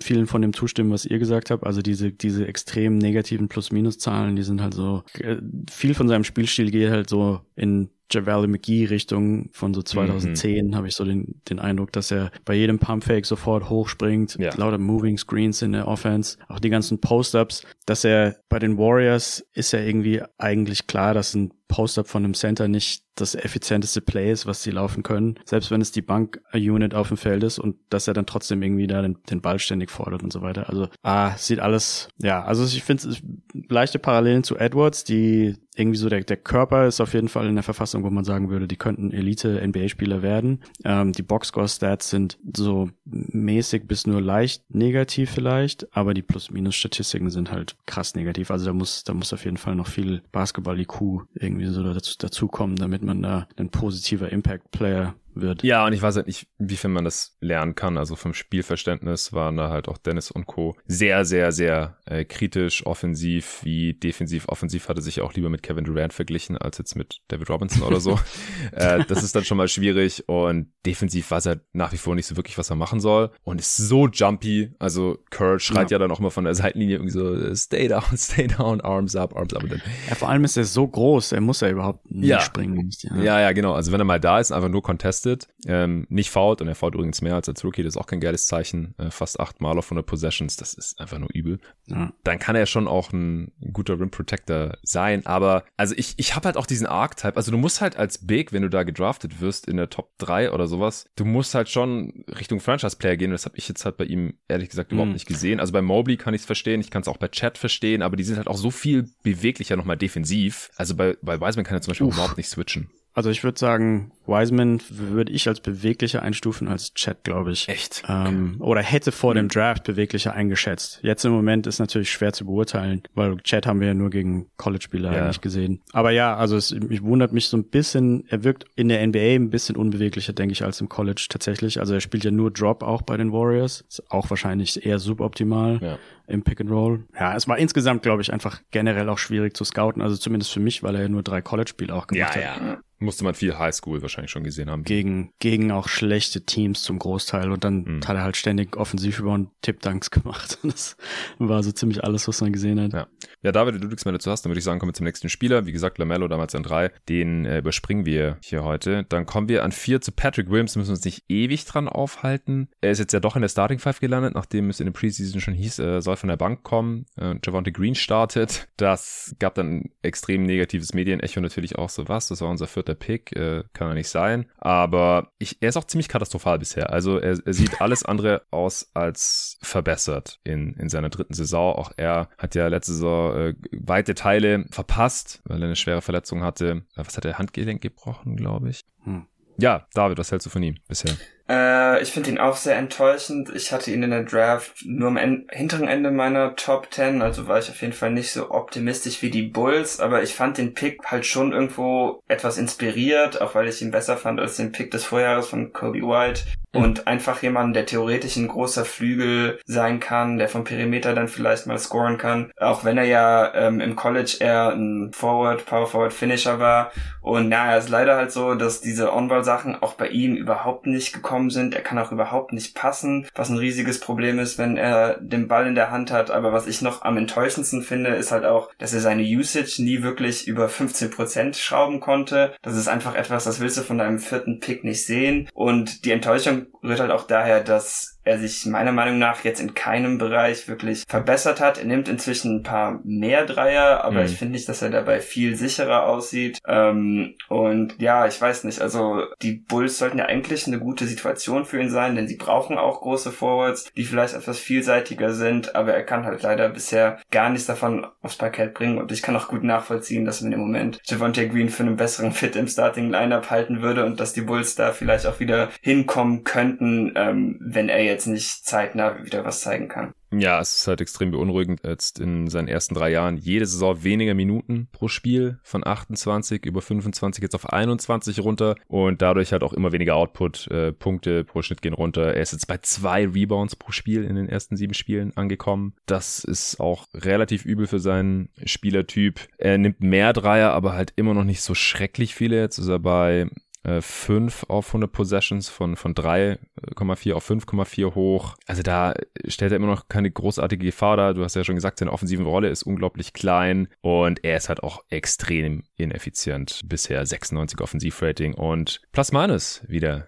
vielen von dem zustimmen, was ihr gesagt habt. Also diese, diese extrem negativen Plus-Minus-Zahlen, die sind halt so, äh, viel von seinem Spielstil geht halt so in Javale McGee Richtung von so 2010 mhm. habe ich so den, den Eindruck, dass er bei jedem Pumpfake sofort hochspringt, ja. lauter Moving Screens in der Offense, auch die ganzen Post-Ups, dass er bei den Warriors ist ja irgendwie eigentlich klar, dass ein Post-Up von einem Center nicht das effizienteste Play ist, was sie laufen können, selbst wenn es die Bank-Unit auf dem Feld ist und dass er dann trotzdem irgendwie da den, den Ball ständig fordert und so weiter. Also, ah, sieht alles, ja, also ich finde es leichte Parallelen zu Edwards, die irgendwie so der, der Körper ist auf jeden Fall in der Verfassung, wo man sagen würde, die könnten Elite-NBA-Spieler werden. Ähm, die Boxscore-Stats sind so mäßig bis nur leicht negativ vielleicht, aber die Plus-Minus-Statistiken sind halt krass negativ. Also da muss, da muss auf jeden Fall noch viel Basketball-IQ irgendwie so dazu, dazu kommen, damit man da ein positiver Impact-Player wird. Ja, und ich weiß halt nicht, inwiefern man das lernen kann. Also vom Spielverständnis waren da halt auch Dennis und Co. sehr, sehr, sehr äh, kritisch, offensiv wie defensiv. Offensiv hatte sich auch lieber mit Kevin Durant verglichen als jetzt mit David Robinson oder so. äh, das ist dann schon mal schwierig und defensiv weiß er nach wie vor nicht so wirklich, was er machen soll und ist so jumpy. Also Kurt schreit ja, ja dann auch mal von der Seitenlinie irgendwie so stay down, stay down, arms up, arms up. Und dann, ja, vor allem ist er so groß, er muss ja überhaupt nicht ja. springen. Ja. ja, ja, genau. Also wenn er mal da ist, einfach nur Contest contested, ähm, nicht fault und er fault übrigens mehr als als Rookie, das ist auch kein geiles Zeichen, äh, fast acht Mal auf 100 Possessions, das ist einfach nur übel. Ja. Dann kann er schon auch ein guter Rim Protector sein, aber also ich, ich habe halt auch diesen Archetype, also du musst halt als Big, wenn du da gedraftet wirst in der Top 3 oder sowas, du musst halt schon Richtung Franchise-Player gehen das habe ich jetzt halt bei ihm ehrlich gesagt überhaupt mhm. nicht gesehen. Also bei Mobley kann ich es verstehen, ich kann es auch bei Chat verstehen, aber die sind halt auch so viel beweglicher nochmal defensiv. Also bei, bei Wiseman kann er zum Beispiel überhaupt nicht switchen. Also ich würde sagen, Wiseman würde ich als beweglicher einstufen als Chat, glaube ich. Echt? Ähm, oder hätte vor dem Draft beweglicher eingeschätzt. Jetzt im Moment ist natürlich schwer zu beurteilen, weil Chat haben wir ja nur gegen College-Spieler ja. eigentlich gesehen. Aber ja, also es mich wundert mich so ein bisschen, er wirkt in der NBA ein bisschen unbeweglicher, denke ich, als im College tatsächlich. Also er spielt ja nur Drop auch bei den Warriors. Ist auch wahrscheinlich eher suboptimal. Ja im Pick and Roll. Ja, es war insgesamt, glaube ich, einfach generell auch schwierig zu scouten. Also zumindest für mich, weil er ja nur drei College-Spiele auch gemacht ja, hat. Ja, musste man viel Highschool wahrscheinlich schon gesehen haben. Gegen, gegen auch schlechte Teams zum Großteil. Und dann mhm. hat er halt ständig offensiv über und Tippdanks gemacht. Und das war so ziemlich alles, was man gesehen hat. Ja, ja David, du nichts mehr dazu hast, dann würde ich sagen, kommen wir zum nächsten Spieler. Wie gesagt, Lamello damals an drei. Den äh, überspringen wir hier heute. Dann kommen wir an vier zu Patrick Williams. Müssen wir uns nicht ewig dran aufhalten. Er ist jetzt ja doch in der Starting Five gelandet, nachdem es in der Preseason schon hieß, er soll von der Bank kommen. Äh, Javante Green startet. Das gab dann extrem negatives Medienecho natürlich auch so was. Das war unser vierter Pick. Äh, kann er nicht sein. Aber ich, er ist auch ziemlich katastrophal bisher. Also er, er sieht alles andere aus als verbessert in, in seiner dritten Saison. Auch er hat ja letzte Saison äh, weite Teile verpasst, weil er eine schwere Verletzung hatte. Was hat er? Handgelenk gebrochen, glaube ich. Hm. Ja, David, was hältst du von ihm bisher? Äh, ich finde ihn auch sehr enttäuschend. Ich hatte ihn in der Draft nur am en hinteren Ende meiner Top 10, also war ich auf jeden Fall nicht so optimistisch wie die Bulls, aber ich fand den Pick halt schon irgendwo etwas inspiriert, auch weil ich ihn besser fand als den Pick des Vorjahres von Kobe White und einfach jemand, der theoretisch ein großer Flügel sein kann, der vom Perimeter dann vielleicht mal scoren kann. Auch wenn er ja ähm, im College eher ein Forward, Power Forward Finisher war. Und naja, es ist leider halt so, dass diese On-Ball-Sachen auch bei ihm überhaupt nicht gekommen sind. Er kann auch überhaupt nicht passen, was ein riesiges Problem ist, wenn er den Ball in der Hand hat. Aber was ich noch am enttäuschendsten finde, ist halt auch, dass er seine Usage nie wirklich über 15% schrauben konnte. Das ist einfach etwas, das willst du von deinem vierten Pick nicht sehen. Und die Enttäuschung rührt halt auch daher, dass er sich meiner Meinung nach jetzt in keinem Bereich wirklich verbessert hat. Er nimmt inzwischen ein paar mehr Dreier, aber mhm. ich finde nicht, dass er dabei viel sicherer aussieht. Ähm, und ja, ich weiß nicht, also die Bulls sollten ja eigentlich eine gute Situation für ihn sein, denn sie brauchen auch große Forwards, die vielleicht etwas vielseitiger sind, aber er kann halt leider bisher gar nichts davon aufs Parkett bringen und ich kann auch gut nachvollziehen, dass man im Moment Javante Green für einen besseren Fit im Starting Lineup halten würde und dass die Bulls da vielleicht auch wieder hinkommen könnten, ähm, wenn er jetzt jetzt nicht zeitnah wieder was zeigen kann. Ja, es ist halt extrem beunruhigend. Jetzt in seinen ersten drei Jahren jede Saison weniger Minuten pro Spiel von 28 über 25 jetzt auf 21 runter und dadurch halt auch immer weniger Output. Äh, Punkte pro Schnitt gehen runter. Er ist jetzt bei zwei Rebounds pro Spiel in den ersten sieben Spielen angekommen. Das ist auch relativ übel für seinen Spielertyp. Er nimmt mehr Dreier, aber halt immer noch nicht so schrecklich viele. Jetzt ist er bei 5 äh, auf 100 Possessions von, von 3,4 auf 5,4 hoch. Also da stellt er immer noch keine großartige Gefahr dar. Du hast ja schon gesagt, seine offensive Rolle ist unglaublich klein und er ist halt auch extrem ineffizient. Bisher 96 Offensivrating und plus minus wieder.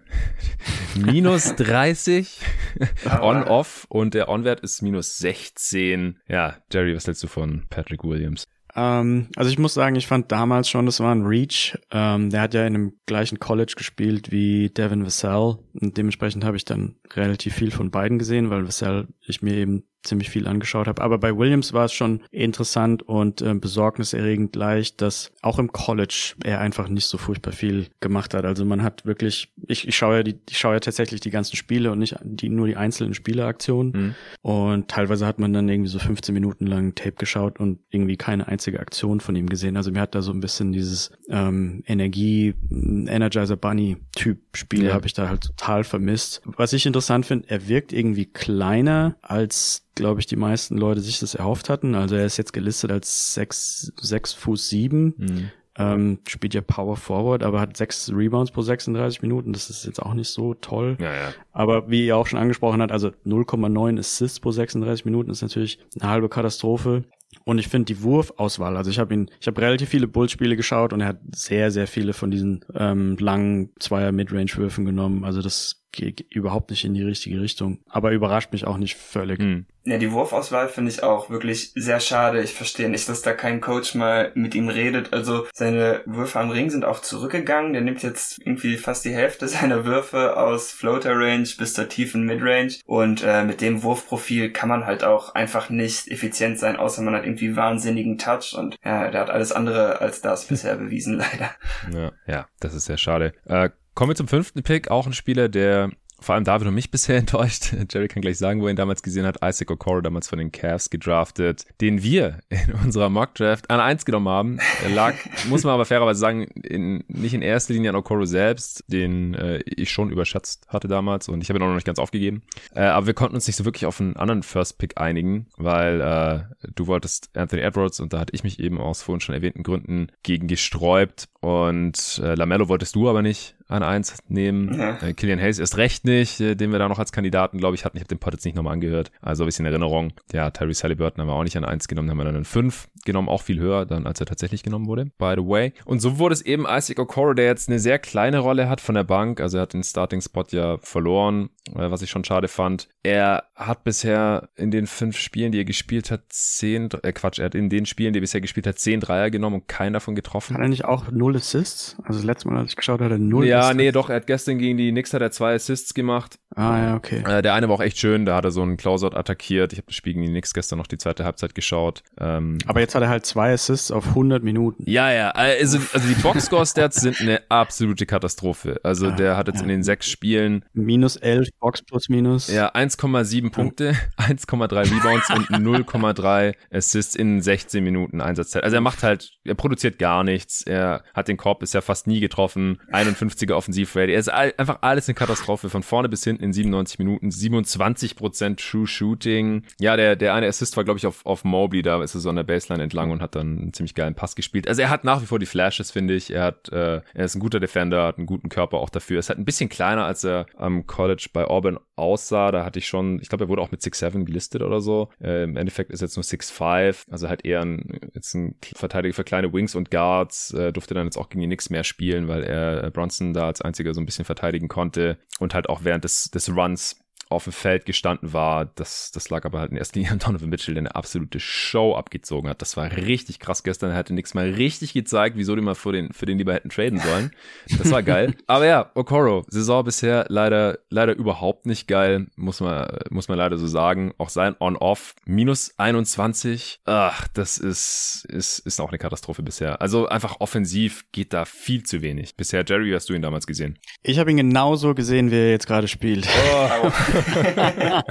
minus 30 on-off und der On-Wert ist minus 16. Ja, Jerry, was hältst du von Patrick Williams? Ähm, also ich muss sagen, ich fand damals schon, das war ein Reach. Ähm, der hat ja in dem gleichen College gespielt wie Devin Vassell und dementsprechend habe ich dann relativ viel von beiden gesehen, weil Vassell ich mir eben ziemlich viel angeschaut habe. Aber bei Williams war es schon interessant und äh, besorgniserregend gleich, dass auch im College er einfach nicht so furchtbar viel gemacht hat. Also man hat wirklich, ich, ich schaue ja die, ich schaue ja tatsächlich die ganzen Spiele und nicht die, nur die einzelnen Spieleraktionen. Mhm. Und teilweise hat man dann irgendwie so 15 Minuten lang Tape geschaut und irgendwie keine einzige Aktion von ihm gesehen. Also mir hat da so ein bisschen dieses ähm, Energie, Energizer Bunny Typ Spiel ja. habe ich da halt total vermisst. Was ich interessant finde, er wirkt irgendwie kleiner als glaube ich, die meisten Leute sich das erhofft hatten. Also er ist jetzt gelistet als sechs, sechs Fuß sieben. Mhm. Ähm, spielt ja Power Forward, aber hat sechs Rebounds pro 36 Minuten. Das ist jetzt auch nicht so toll. Ja, ja. Aber wie ihr auch schon angesprochen habt, also 0,9 Assists pro 36 Minuten ist natürlich eine halbe Katastrophe. Und ich finde die Wurfauswahl, also ich habe ihn, ich habe relativ viele Bulls-Spiele geschaut und er hat sehr, sehr viele von diesen ähm, langen Zweier Midrange-Würfen genommen. Also das geht überhaupt nicht in die richtige Richtung. Aber überrascht mich auch nicht völlig. Mhm. Ja, die Wurfauswahl finde ich auch wirklich sehr schade. Ich verstehe nicht, dass da kein Coach mal mit ihm redet. Also seine Würfe am Ring sind auch zurückgegangen. Der nimmt jetzt irgendwie fast die Hälfte seiner Würfe aus Floater Range bis zur tiefen Midrange. Und äh, mit dem Wurfprofil kann man halt auch einfach nicht effizient sein, außer man hat irgendwie wahnsinnigen Touch. Und ja, der hat alles andere als das bisher bewiesen, leider. Ja, ja das ist sehr schade. Äh, Kommen wir zum fünften Pick, auch ein Spieler, der vor allem David und mich bisher enttäuscht. Jerry kann gleich sagen, wo er ihn damals gesehen hat. Isaac Okoro, damals von den Cavs gedraftet, den wir in unserer Mock-Draft an eins genommen haben. Er lag, muss man aber fairerweise sagen, in, nicht in erster Linie an Okoro selbst, den äh, ich schon überschätzt hatte damals und ich habe ihn auch noch nicht ganz aufgegeben. Äh, aber wir konnten uns nicht so wirklich auf einen anderen First-Pick einigen, weil äh, du wolltest Anthony Edwards und da hatte ich mich eben aus vorhin schon erwähnten Gründen gegen gesträubt und äh, Lamello wolltest du aber nicht an eins nehmen. Ja. Äh, Killian Hayes erst recht nicht, äh, den wir da noch als Kandidaten, glaube ich, hatten. Ich habe den Pod jetzt nicht nochmal angehört. Also ein bisschen Erinnerung. Ja, Tyrese Halliburton haben wir auch nicht an eins genommen, haben wir dann an fünf genommen, auch viel höher dann, als er tatsächlich genommen wurde, by the way. Und so wurde es eben Isaac Okoro, der jetzt eine sehr kleine Rolle hat von der Bank. Also er hat den Starting-Spot ja verloren, äh, was ich schon schade fand. Er hat bisher in den fünf Spielen, die er gespielt hat, zehn, äh Quatsch, er hat in den Spielen, die er bisher gespielt hat, zehn Dreier genommen und keinen davon getroffen. Hat er nicht auch null Assists? Also das letzte Mal, als ich geschaut hatte, null Ja, Assists. nee, doch, er hat gestern gegen die Knicks hat er zwei Assists gemacht. Ah, ja, okay. Äh, der eine war auch echt schön, da hat er so einen Closeout attackiert. Ich habe das Spiel gegen die Knicks gestern noch die zweite Halbzeit geschaut. Ähm, Aber jetzt hat er halt zwei Assists auf 100 Minuten. ja, ja, also, also die Boxscore-Stats sind eine absolute Katastrophe. Also der hat jetzt in den sechs Spielen Minus 11, Box plus minus. ja 1,7 Punkte, 1,3 Rebounds und 0,3 Assists in 16 Minuten Einsatzzeit. Also er macht halt, er produziert gar nichts. Er hat den Korb bisher fast nie getroffen. 51er Offensivrate. Er ist einfach alles eine Katastrophe von vorne bis hinten in 97 Minuten. 27% True Shooting. Ja, der, der eine Assist war, glaube ich, auf, auf Mobley. Da ist er so an der Baseline entlang und hat dann einen ziemlich geilen Pass gespielt. Also er hat nach wie vor die Flashes, finde ich. Er hat, äh, er ist ein guter Defender, hat einen guten Körper auch dafür. Er ist halt ein bisschen kleiner, als er am College bei Auburn aussah. Da hatte ich schon, ich glaube, er wurde auch mit 6'7 gelistet oder so. Äh, Im Endeffekt ist er jetzt nur 6'5, also halt eher ein, jetzt ein Verteidiger für kleine Wings und Guards. Äh, durfte dann jetzt auch gegen die Knicks mehr spielen, weil er Bronson da als einziger so ein bisschen verteidigen konnte und halt auch während des, des Runs auf dem Feld gestanden war. Das, das lag aber halt in erster Linie an Donovan Mitchell, der eine absolute Show abgezogen hat. Das war richtig krass gestern. Er hatte nichts mal richtig gezeigt, wieso die mal für den, für den lieber hätten traden sollen. Das war geil. aber ja, Okoro, Saison bisher leider, leider überhaupt nicht geil, muss man, muss man leider so sagen. Auch sein On-Off minus 21. Ach, das ist, ist, ist auch eine Katastrophe bisher. Also einfach offensiv geht da viel zu wenig. Bisher, Jerry, wie hast du ihn damals gesehen? Ich habe ihn genauso gesehen, wie er jetzt gerade spielt. Au.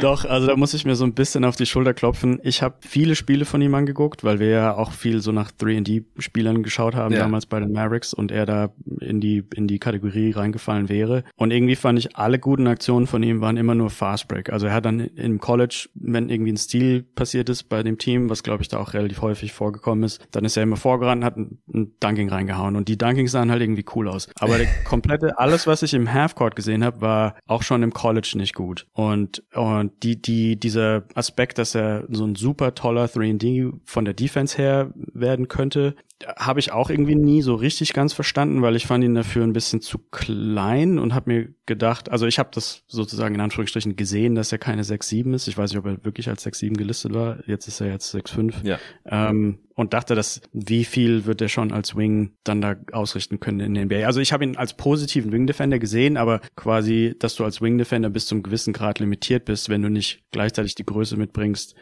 Doch, also da muss ich mir so ein bisschen auf die Schulter klopfen. Ich habe viele Spiele von ihm angeguckt, weil wir ja auch viel so nach 3D-Spielern geschaut haben Ja. damals bei den Mavericks und er da in die, in die Kategorie reingefallen wäre. Und irgendwie fand ich, alle guten Aktionen von ihm waren immer nur Fast Break. Also er hat dann im College, wenn irgendwie ein Stil passiert ist bei dem Team, was glaube ich da auch relativ häufig vorgekommen ist, dann ist er immer vorgerannt, hat ein, ein Dunking reingehauen und die Dunkings sahen halt irgendwie cool aus. Aber der komplette, alles, was ich im Halfcourt gesehen habe, war auch schon im College nicht gut. Und, und die, die, dieser Aspekt, dass er so ein super toller 3D von der Defense her werden könnte, habe ich auch irgendwie nie so richtig ganz verstanden, weil ich fand ihn dafür ein bisschen zu klein und habe mir gedacht, also ich habe das sozusagen in Anführungsstrichen gesehen, dass er keine 6'7 ist. Ich weiß nicht, ob er wirklich als 6'7 gelistet war. Jetzt ist er jetzt 6'5. Ja. Ähm, und dachte, dass wie viel wird er schon als Wing dann da ausrichten können in den NBA. Also ich habe ihn als positiven Wing Defender gesehen, aber quasi, dass du als Wing Defender bis zum gewissen Grad limitiert bist, wenn du nicht gleichzeitig die Größe mitbringst,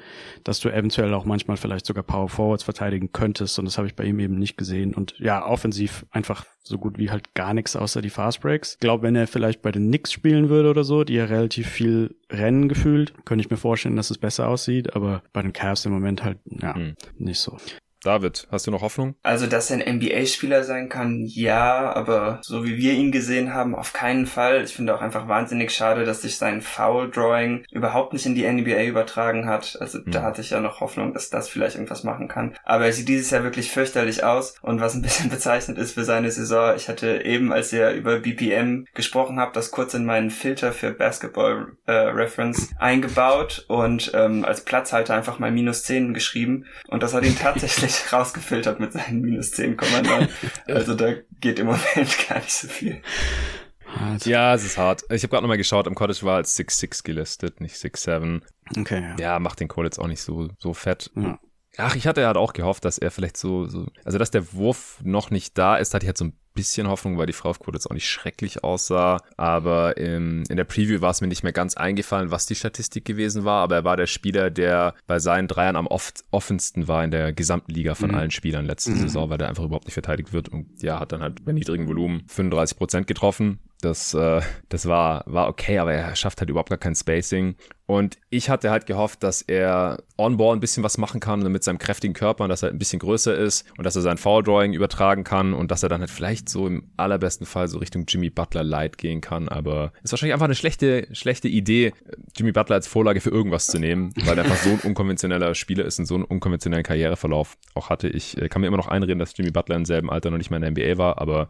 dass du eventuell auch manchmal vielleicht sogar Power Forwards verteidigen könntest. Und das habe ich bei ihm eben nicht gesehen. Und ja, offensiv einfach so gut wie halt gar nichts außer die Fast Breaks. Ich glaube, wenn er vielleicht bei den Knicks spielen würde oder so, die ja relativ viel Rennen gefühlt, könnte ich mir vorstellen, dass es besser aussieht. Aber bei den Cavs im Moment halt, ja, Hm. nicht so. David, hast du noch Hoffnung? Also, dass er ein NBA-Spieler sein kann, ja, aber so wie wir ihn gesehen haben, auf keinen Fall. Ich finde auch einfach wahnsinnig schade, dass sich sein Foul-Drawing überhaupt nicht in die NBA übertragen hat. Also, da Mhm. hatte ich ja noch Hoffnung, dass das vielleicht irgendwas machen kann. Aber er sieht dieses Jahr wirklich fürchterlich aus. Und was ein bisschen bezeichnend ist für seine Saison, ich hatte eben, als ihr über BPM gesprochen habt, das kurz in meinen Filter für Basketball äh, Reference eingebaut und ähm, als Platzhalter einfach mal minus 10 geschrieben. Und das hat ihn tatsächlich rausgefiltert mit seinen minus 10,9. Also da geht im Moment gar nicht so viel. Also, Ja, es ist hart. Ich habe gerade nochmal geschaut, im College war als 6'6 gelistet, nicht 6'7. Okay, ja. Ja, macht den Cole jetzt auch nicht so, so fett. Ja. Ach, ich hatte halt auch gehofft, dass er vielleicht so, so, also dass der Wurf noch nicht da ist, hatte ich halt so ein bisschen Hoffnung, weil die Frau-Quote jetzt auch nicht schrecklich aussah. Aber im, in der Preview war es mir nicht mehr ganz eingefallen, was die Statistik gewesen war. Aber er war der Spieler, der bei seinen Dreiern am oft offensten war in der gesamten Liga von Mhm. allen Spielern letzte Mhm. Saison, weil der einfach überhaupt nicht verteidigt wird. Und ja, hat dann halt bei niedrigem Volumen 35 Prozent getroffen. Das, äh, das war, war okay, aber er schafft halt überhaupt gar kein Spacing. Und ich hatte halt gehofft, dass er on-ball ein bisschen was machen kann mit seinem kräftigen Körper und dass er ein bisschen größer ist und dass er sein Foul-Drawing übertragen kann und dass er dann halt vielleicht so im allerbesten Fall so Richtung Jimmy Butler Light gehen kann. Aber ist wahrscheinlich einfach eine schlechte, schlechte Idee, Jimmy Butler als Vorlage für irgendwas zu nehmen, weil er einfach so ein unkonventioneller Spieler ist und so einen unkonventionellen Karriereverlauf auch hatte. Ich äh, kann mir immer noch einreden, dass Jimmy Butler im selben Alter noch nicht mal in der NBA war, aber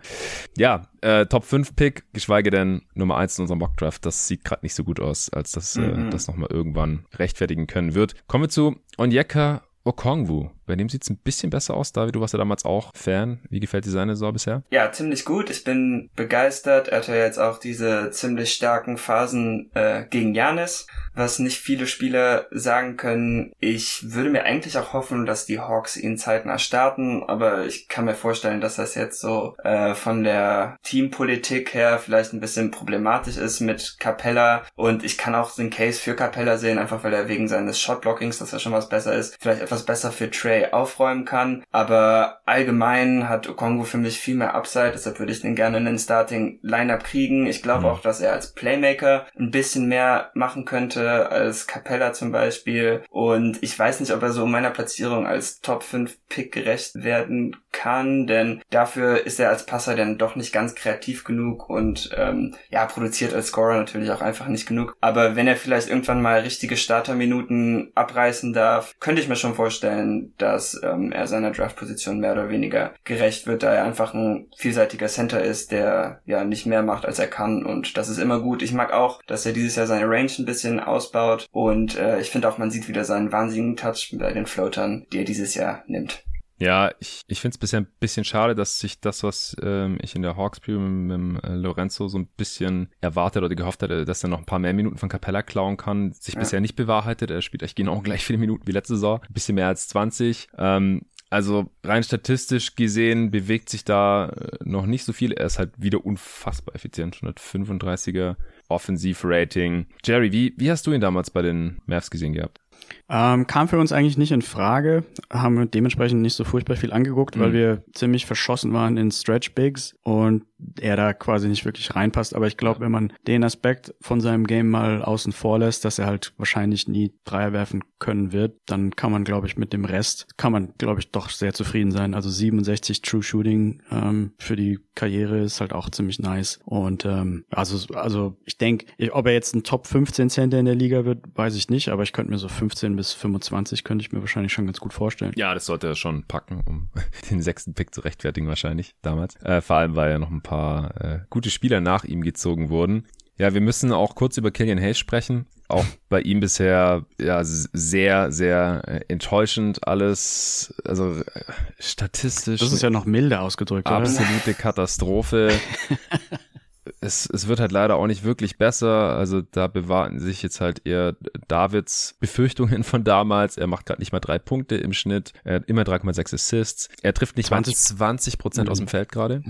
ja, äh, Top 5 Pick, geschweige denn Nummer 1 in unserem Mockdraft, das sieht gerade nicht so gut aus, als dass äh, Mhm. das nochmal irgendwann rechtfertigen können wird. Kommen wir zu Onyeka Okongwu. Bei dem sieht es ein bisschen besser aus. David, du warst ja damals auch Fan. Wie gefällt dir seine Saison bisher? Ja, ziemlich gut. Ich bin begeistert. Er hat ja jetzt auch diese ziemlich starken Phasen äh, gegen Janis was nicht viele Spieler sagen können. Ich würde mir eigentlich auch hoffen, dass die Hawks ihn zeitnah starten, aber ich kann mir vorstellen, dass das jetzt so äh, von der Teampolitik her vielleicht ein bisschen problematisch ist mit Capella und ich kann auch den Case für Capella sehen, einfach weil er wegen seines Shotblockings, dass er schon was besser ist, vielleicht etwas besser für Trey aufräumen kann, aber allgemein hat Okongo für mich viel mehr Upside, deshalb würde ich den gerne in den Starting Lineup kriegen. Ich glaube mhm. auch, dass er als Playmaker ein bisschen mehr machen könnte als Capella zum Beispiel. Und ich weiß nicht, ob er so meiner Platzierung als Top 5 Pick gerecht werden kann, denn dafür ist er als Passer dann doch nicht ganz kreativ genug und ähm, ja, produziert als Scorer natürlich auch einfach nicht genug. Aber wenn er vielleicht irgendwann mal richtige Starterminuten abreißen darf, könnte ich mir schon vorstellen, dass ähm, er seiner Draftposition mehr oder weniger gerecht wird, da er einfach ein vielseitiger Center ist, der ja nicht mehr macht, als er kann und das ist immer gut. Ich mag auch, dass er dieses Jahr seine Range ein bisschen ausbaut und äh, ich finde auch, man sieht wieder seinen wahnsinnigen Touch bei den Floatern, die er dieses Jahr nimmt. Ja, ich, ich finde es bisher ein bisschen schade, dass sich das, was ähm, ich in der Hawks Preview mit, mit äh, Lorenzo so ein bisschen erwartet oder gehofft hatte, dass er noch ein paar mehr Minuten von Capella klauen kann, sich ja. bisher nicht bewahrheitet. Er spielt echt genau gleich viele Minuten wie letzte Saison, ein bisschen mehr als 20. Ähm, also rein statistisch gesehen bewegt sich da äh, noch nicht so viel. Er ist halt wieder unfassbar effizient. 135er Offensivrating. Jerry, wie, wie hast du ihn damals bei den Mavs gesehen gehabt? Ähm, kam für uns eigentlich nicht in Frage, haben dementsprechend nicht so furchtbar viel angeguckt, mhm. weil wir ziemlich verschossen waren in Stretch Bigs und er da quasi nicht wirklich reinpasst. Aber ich glaube, wenn man den Aspekt von seinem Game mal außen vor lässt, dass er halt wahrscheinlich nie Dreier werfen können wird, dann kann man, glaube ich, mit dem Rest, kann man, glaube ich, doch sehr zufrieden sein. Also 67 True Shooting ähm, für die Karriere ist halt auch ziemlich nice. Und ähm, also, also ich denke, ob er jetzt ein Top 15 Center in der Liga wird, weiß ich nicht, aber ich könnte mir so 15 bis 25 könnte ich mir wahrscheinlich schon ganz gut vorstellen. Ja, das sollte er schon packen, um den sechsten Pick zu rechtfertigen wahrscheinlich damals. Äh, vor allem, weil ja noch ein paar äh, gute Spieler nach ihm gezogen wurden. Ja, wir müssen auch kurz über Killian Hayes sprechen. Auch bei ihm bisher ja sehr, sehr äh, enttäuschend alles. Also äh, statistisch. Das ist ja noch milde ausgedrückt. Absolute oder? Katastrophe. es, es wird halt leider auch nicht wirklich besser. Also da bewahren sich jetzt halt eher Davids Befürchtungen von damals. Er macht gerade nicht mal drei Punkte im Schnitt. Er hat immer 3,6 Assists. Er trifft nicht 20, mal 20 Prozent aus dem Feld gerade.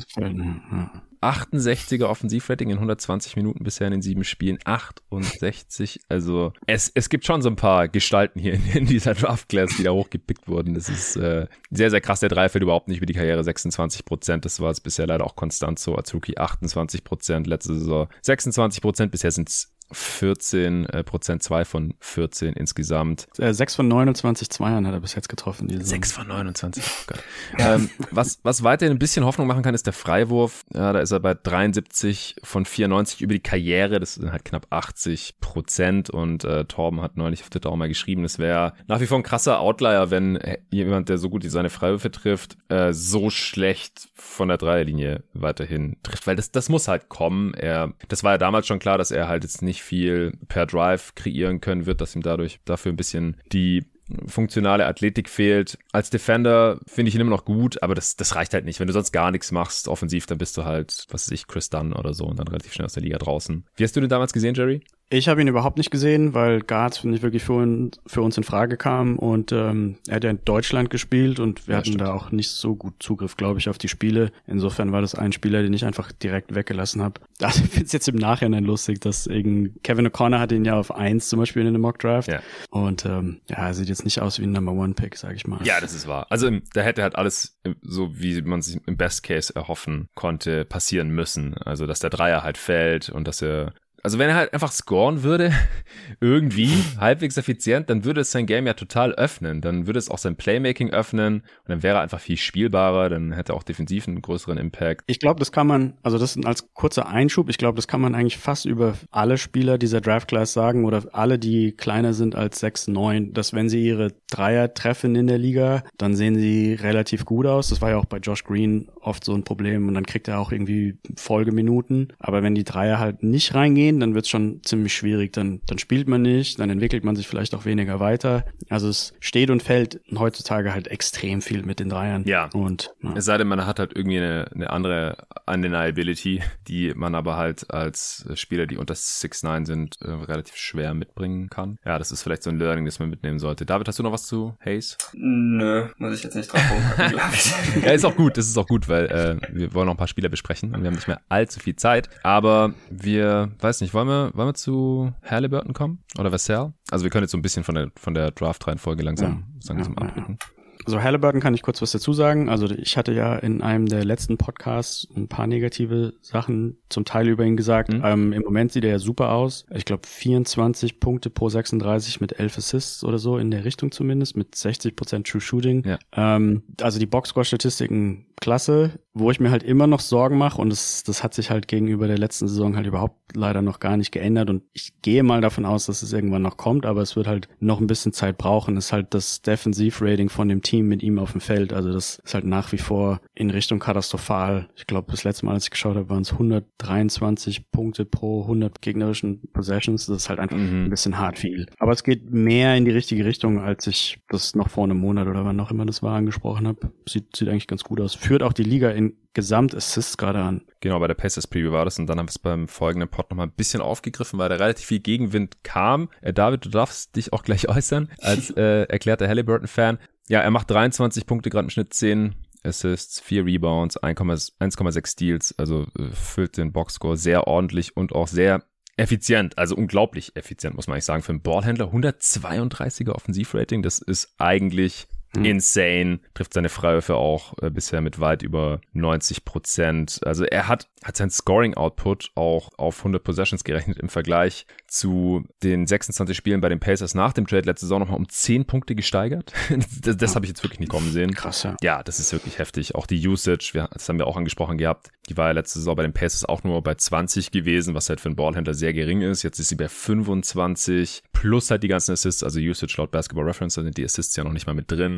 68er Offensivrating in 120 Minuten bisher in den sieben Spielen. 68. Also es, es gibt schon so ein paar Gestalten hier in, in dieser Draft Class, die da hochgepickt wurden. Das ist äh, sehr, sehr krass. Der Drei fällt überhaupt nicht über die Karriere. 26 Prozent. Das war es bisher leider auch konstant so Rookie. 28 Prozent letzte Saison. 26 Prozent. Bisher sind es 14 äh, Prozent, 2 von 14 insgesamt. Äh, 6 von 29 Zweiern hat er bis jetzt getroffen. Diese 6 von 29, oh ähm, was, was weiterhin ein bisschen Hoffnung machen kann, ist der Freiwurf. Ja, da ist er bei 73 von 94 über die Karriere. Das sind halt knapp 80 Prozent. Und äh, Torben hat neulich auf Twitter auch mal geschrieben, es wäre nach wie vor ein krasser Outlier, wenn äh, jemand, der so gut seine Freiwürfe trifft, äh, so schlecht von der Dreierlinie weiterhin trifft. Weil das, das muss halt kommen. Er, das war ja damals schon klar, dass er halt jetzt nicht nicht viel per Drive kreieren können wird, dass ihm dadurch dafür ein bisschen die funktionale Athletik fehlt. Als Defender finde ich ihn immer noch gut, aber das, das reicht halt nicht. Wenn du sonst gar nichts machst offensiv, dann bist du halt, was weiß ich, Chris Dunn oder so und dann relativ schnell aus der Liga draußen. Wie hast du den damals gesehen, Jerry? Ich habe ihn überhaupt nicht gesehen, weil Guards nicht wirklich für, uns, für uns in Frage kam und ähm, er hat ja in Deutschland gespielt und wir ja, hatten stimmt. da auch nicht so gut Zugriff, glaube ich, auf die Spiele. Insofern war das ein Spieler, den ich einfach direkt weggelassen habe. Ich finde es jetzt im Nachhinein lustig, dass eben Kevin O'Connor hat ihn ja auf eins zum Beispiel in einem Mock Draft ja. und ähm, ja, er sieht jetzt nicht aus wie ein Number One Pick, sage ich mal. Ja, das ist wahr. Also da hätte halt alles so, wie man sich im Best Case erhoffen konnte, passieren müssen. Also dass der Dreier halt fällt und dass er also wenn er halt einfach scoren würde, irgendwie halbwegs effizient, dann würde es sein Game ja total öffnen. Dann würde es auch sein Playmaking öffnen und dann wäre er einfach viel spielbarer, dann hätte er auch defensiv einen größeren Impact. Ich glaube, das kann man, also das als kurzer Einschub, ich glaube, das kann man eigentlich fast über alle Spieler dieser Draft Class sagen oder alle, die kleiner sind als 6, 9, dass wenn sie ihre Dreier treffen in der Liga, dann sehen sie relativ gut aus. Das war ja auch bei Josh Green oft so ein Problem und dann kriegt er auch irgendwie Folgeminuten. Aber wenn die Dreier halt nicht reingehen, dann wird es schon ziemlich schwierig. Dann, dann spielt man nicht, dann entwickelt man sich vielleicht auch weniger weiter. Also es steht und fällt heutzutage halt extrem viel mit den Dreiern. Ja. Und ja. es sei denn, man hat halt irgendwie eine, eine andere Undeniability, die man aber halt als Spieler, die unter 6'9 sind, äh, relativ schwer mitbringen kann. Ja, das ist vielleicht so ein Learning, das man mitnehmen sollte. David, hast du noch was zu Hayes? Nö, muss ich jetzt nicht drauf rumpacken, glaube ich. ja, ist auch gut, das ist auch gut, weil äh, wir wollen noch ein paar Spieler besprechen und wir haben nicht mehr allzu viel Zeit. Aber wir, weiß nicht, wollen wir, wollen wir zu Halliburton kommen? Oder Vassell? Also wir können jetzt so ein bisschen von der, von der Draft-Reihenfolge langsam, ja, langsam ja, abdrücken. Ja. Also Halliburton kann ich kurz was dazu sagen. Also ich hatte ja in einem der letzten Podcasts ein paar negative Sachen zum Teil über ihn gesagt. Mhm. Ähm, Im Moment sieht er ja super aus. Ich glaube 24 Punkte pro 36 mit 11 Assists oder so in der Richtung zumindest mit 60 True Shooting. Ja. Ähm, also die Boxscore-Statistiken klasse, wo ich mir halt immer noch Sorgen mache und das, das hat sich halt gegenüber der letzten Saison halt überhaupt leider noch gar nicht geändert und ich gehe mal davon aus, dass es irgendwann noch kommt, aber es wird halt noch ein bisschen Zeit brauchen. Ist halt das Defensivrating von dem Team mit ihm auf dem Feld, also das ist halt nach wie vor in Richtung katastrophal. Ich glaube, das letzte Mal, als ich geschaut habe, waren es 123 Punkte pro 100 gegnerischen Possessions. Das ist halt einfach mhm. ein bisschen hart viel. Aber es geht mehr in die richtige Richtung, als ich das noch vor einem Monat oder wann auch immer das war angesprochen habe. Sieht, sieht eigentlich ganz gut aus führt auch die Liga in Gesamtassists gerade an. Genau, bei der Pacers Preview war das und dann haben wir es beim folgenden Pod nochmal ein bisschen aufgegriffen, weil da relativ viel Gegenwind kam. Äh, David, du darfst dich auch gleich äußern als äh, erklärter Halliburton-Fan. Ja, er macht 23 Punkte, gerade im Schnitt 10 Assists, 4 Rebounds, 1,6 Steals, also äh, füllt den Boxscore sehr ordentlich und auch sehr effizient, also unglaublich effizient, muss man eigentlich sagen, für einen Ballhändler. 132er Offensivrating, das ist eigentlich Mhm. Insane, trifft seine Freiwürfe auch äh, bisher mit weit über 90 Prozent. Also er hat, hat sein Scoring-Output auch auf 100 Possessions gerechnet im Vergleich zu den 26 Spielen bei den Pacers nach dem Trade letzte Saison nochmal um 10 Punkte gesteigert. das das habe ich jetzt wirklich nicht kommen sehen. Krass, ja. Ja, das ist wirklich heftig. Auch die Usage, wir, das haben wir auch angesprochen gehabt, die war ja letzte Saison bei den Pacers auch nur bei 20 gewesen, was halt für einen Ballhändler sehr gering ist. Jetzt ist sie bei 25 plus halt die ganzen Assists, also Usage laut Basketball Reference, da sind die Assists ja noch nicht mal mit drin.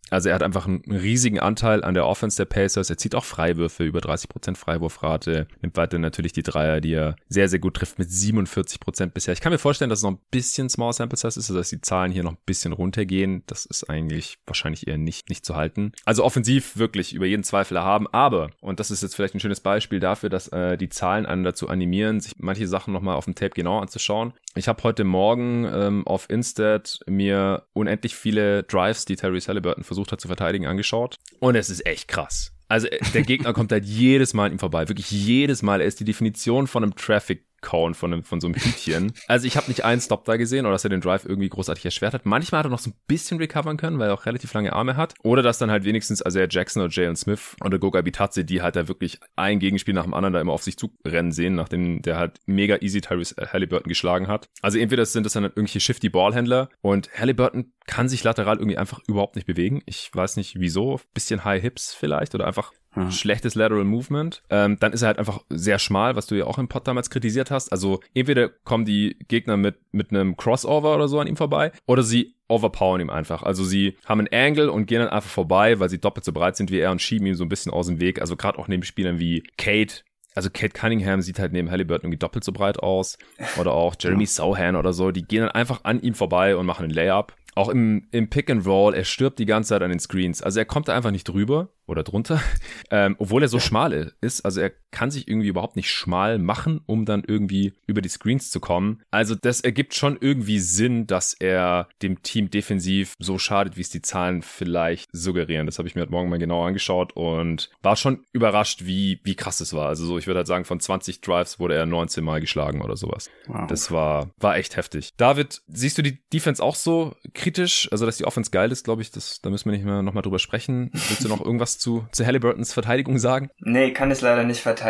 Also er hat einfach einen riesigen Anteil an der Offense der Pacers. Er zieht auch Freiwürfe, über 30% Freiwurfrate, nimmt weiter natürlich die Dreier, die er sehr, sehr gut trifft mit 47% bisher. Ich kann mir vorstellen, dass es noch ein bisschen Small Sample Size ist, also dass die Zahlen hier noch ein bisschen runtergehen. Das ist eigentlich wahrscheinlich eher nicht, nicht zu halten. Also offensiv wirklich über jeden Zweifel erhaben, aber, und das ist jetzt vielleicht ein schönes Beispiel dafür, dass äh, die Zahlen einen dazu animieren, sich manche Sachen nochmal auf dem Tape genau anzuschauen. Ich habe heute Morgen ähm, auf Instat mir unendlich viele Drives, die Terry Halliburton versucht hat zu verteidigen, angeschaut. Und es ist echt krass. Also äh, der Gegner kommt halt jedes Mal an ihm vorbei. Wirklich jedes Mal. Er ist die Definition von einem Traffic Cone von, einem, von so einem Hütchen. Also ich habe nicht einen Stop da gesehen oder dass er den Drive irgendwie großartig erschwert hat. Manchmal hat er noch so ein bisschen recovern können, weil er auch relativ lange Arme hat. Oder dass dann halt wenigstens, also er Jackson oder Jalen Smith oder Goga Bitadze, die halt da wirklich ein Gegenspiel nach dem anderen da immer auf sich zu rennen sehen, nachdem der halt mega easy Tyrese Halliburton geschlagen hat. Also entweder sind das dann irgendwelche shifty Ballhändler und Halliburton kann sich lateral irgendwie einfach überhaupt nicht bewegen. Ich weiß nicht wieso. Bisschen High Hips vielleicht oder einfach hm. schlechtes Lateral Movement. Ähm, dann ist er halt einfach sehr schmal, was du ja auch im Pod damals kritisiert hast. Also entweder kommen die Gegner mit, mit einem Crossover oder so an ihm vorbei oder sie overpowern ihm einfach. Also sie haben einen Angle und gehen dann einfach vorbei, weil sie doppelt so breit sind wie er und schieben ihm so ein bisschen aus dem Weg. Also gerade auch neben Spielern wie Kate, also Kate Cunningham sieht halt neben Halliburton irgendwie doppelt so breit aus. Oder auch Jeremy ja. Sohan oder so. Die gehen dann einfach an ihm vorbei und machen einen Layup. Auch im, im Pick and Roll, er stirbt die ganze Zeit an den Screens. Also er kommt da einfach nicht drüber oder drunter, ähm, obwohl er so schmal ist. Also er kann sich irgendwie überhaupt nicht schmal machen, um dann irgendwie über die Screens zu kommen. Also das ergibt schon irgendwie Sinn, dass er dem Team defensiv so schadet, wie es die Zahlen vielleicht suggerieren. Das habe ich mir heute Morgen mal genau angeschaut und war schon überrascht, wie, wie krass es war. Also so, ich würde halt sagen, von 20 Drives wurde er 19 Mal geschlagen oder sowas. Wow. Das war, war echt heftig. David, siehst du die Defense auch so kritisch? Also, dass die Offense geil ist, glaube ich, das, da müssen wir nicht mehr nochmal drüber sprechen. Willst du noch irgendwas zu, zu Halliburtons Verteidigung sagen? Nee, kann es leider nicht verteidigen.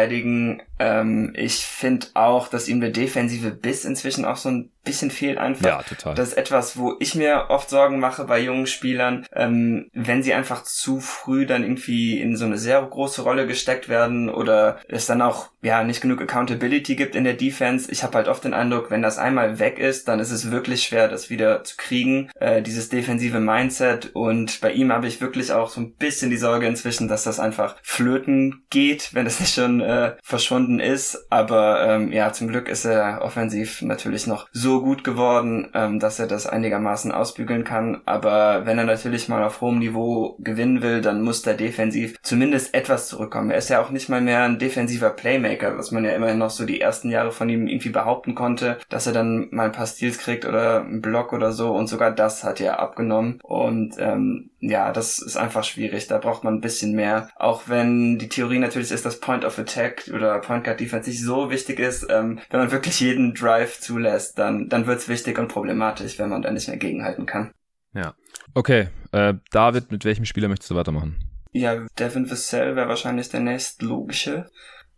Ähm, ich finde auch, dass ihm der defensive Biss inzwischen auch so ein bisschen fehlt einfach. Ja, total. Das ist etwas, wo ich mir oft Sorgen mache bei jungen Spielern, ähm, wenn sie einfach zu früh dann irgendwie in so eine sehr große Rolle gesteckt werden oder es dann auch ja nicht genug Accountability gibt in der Defense. Ich habe halt oft den Eindruck, wenn das einmal weg ist, dann ist es wirklich schwer, das wieder zu kriegen, äh, dieses defensive Mindset. Und bei ihm habe ich wirklich auch so ein bisschen die Sorge inzwischen, dass das einfach flöten geht, wenn es nicht schon äh, verschwunden ist. Aber ähm, ja, zum Glück ist er offensiv natürlich noch so gut geworden, ähm, dass er das einigermaßen ausbügeln kann. Aber wenn er natürlich mal auf hohem Niveau gewinnen will, dann muss der defensiv zumindest etwas zurückkommen. Er ist ja auch nicht mal mehr ein defensiver Playmaker, was man ja immerhin noch so die ersten Jahre von ihm irgendwie behaupten konnte, dass er dann mal ein paar Steals kriegt oder einen Block oder so. Und sogar das hat er abgenommen. Und ähm, ja, das ist einfach schwierig. Da braucht man ein bisschen mehr. Auch wenn die Theorie natürlich ist, dass Point of Attack oder Point Guard Defense nicht so wichtig ist, ähm, wenn man wirklich jeden Drive zulässt, dann, dann wird's wichtig und problematisch, wenn man da nicht mehr gegenhalten kann. Ja. Okay, äh, David, mit welchem Spieler möchtest du weitermachen? Ja, Devin Vassell wäre wahrscheinlich der nächstlogische.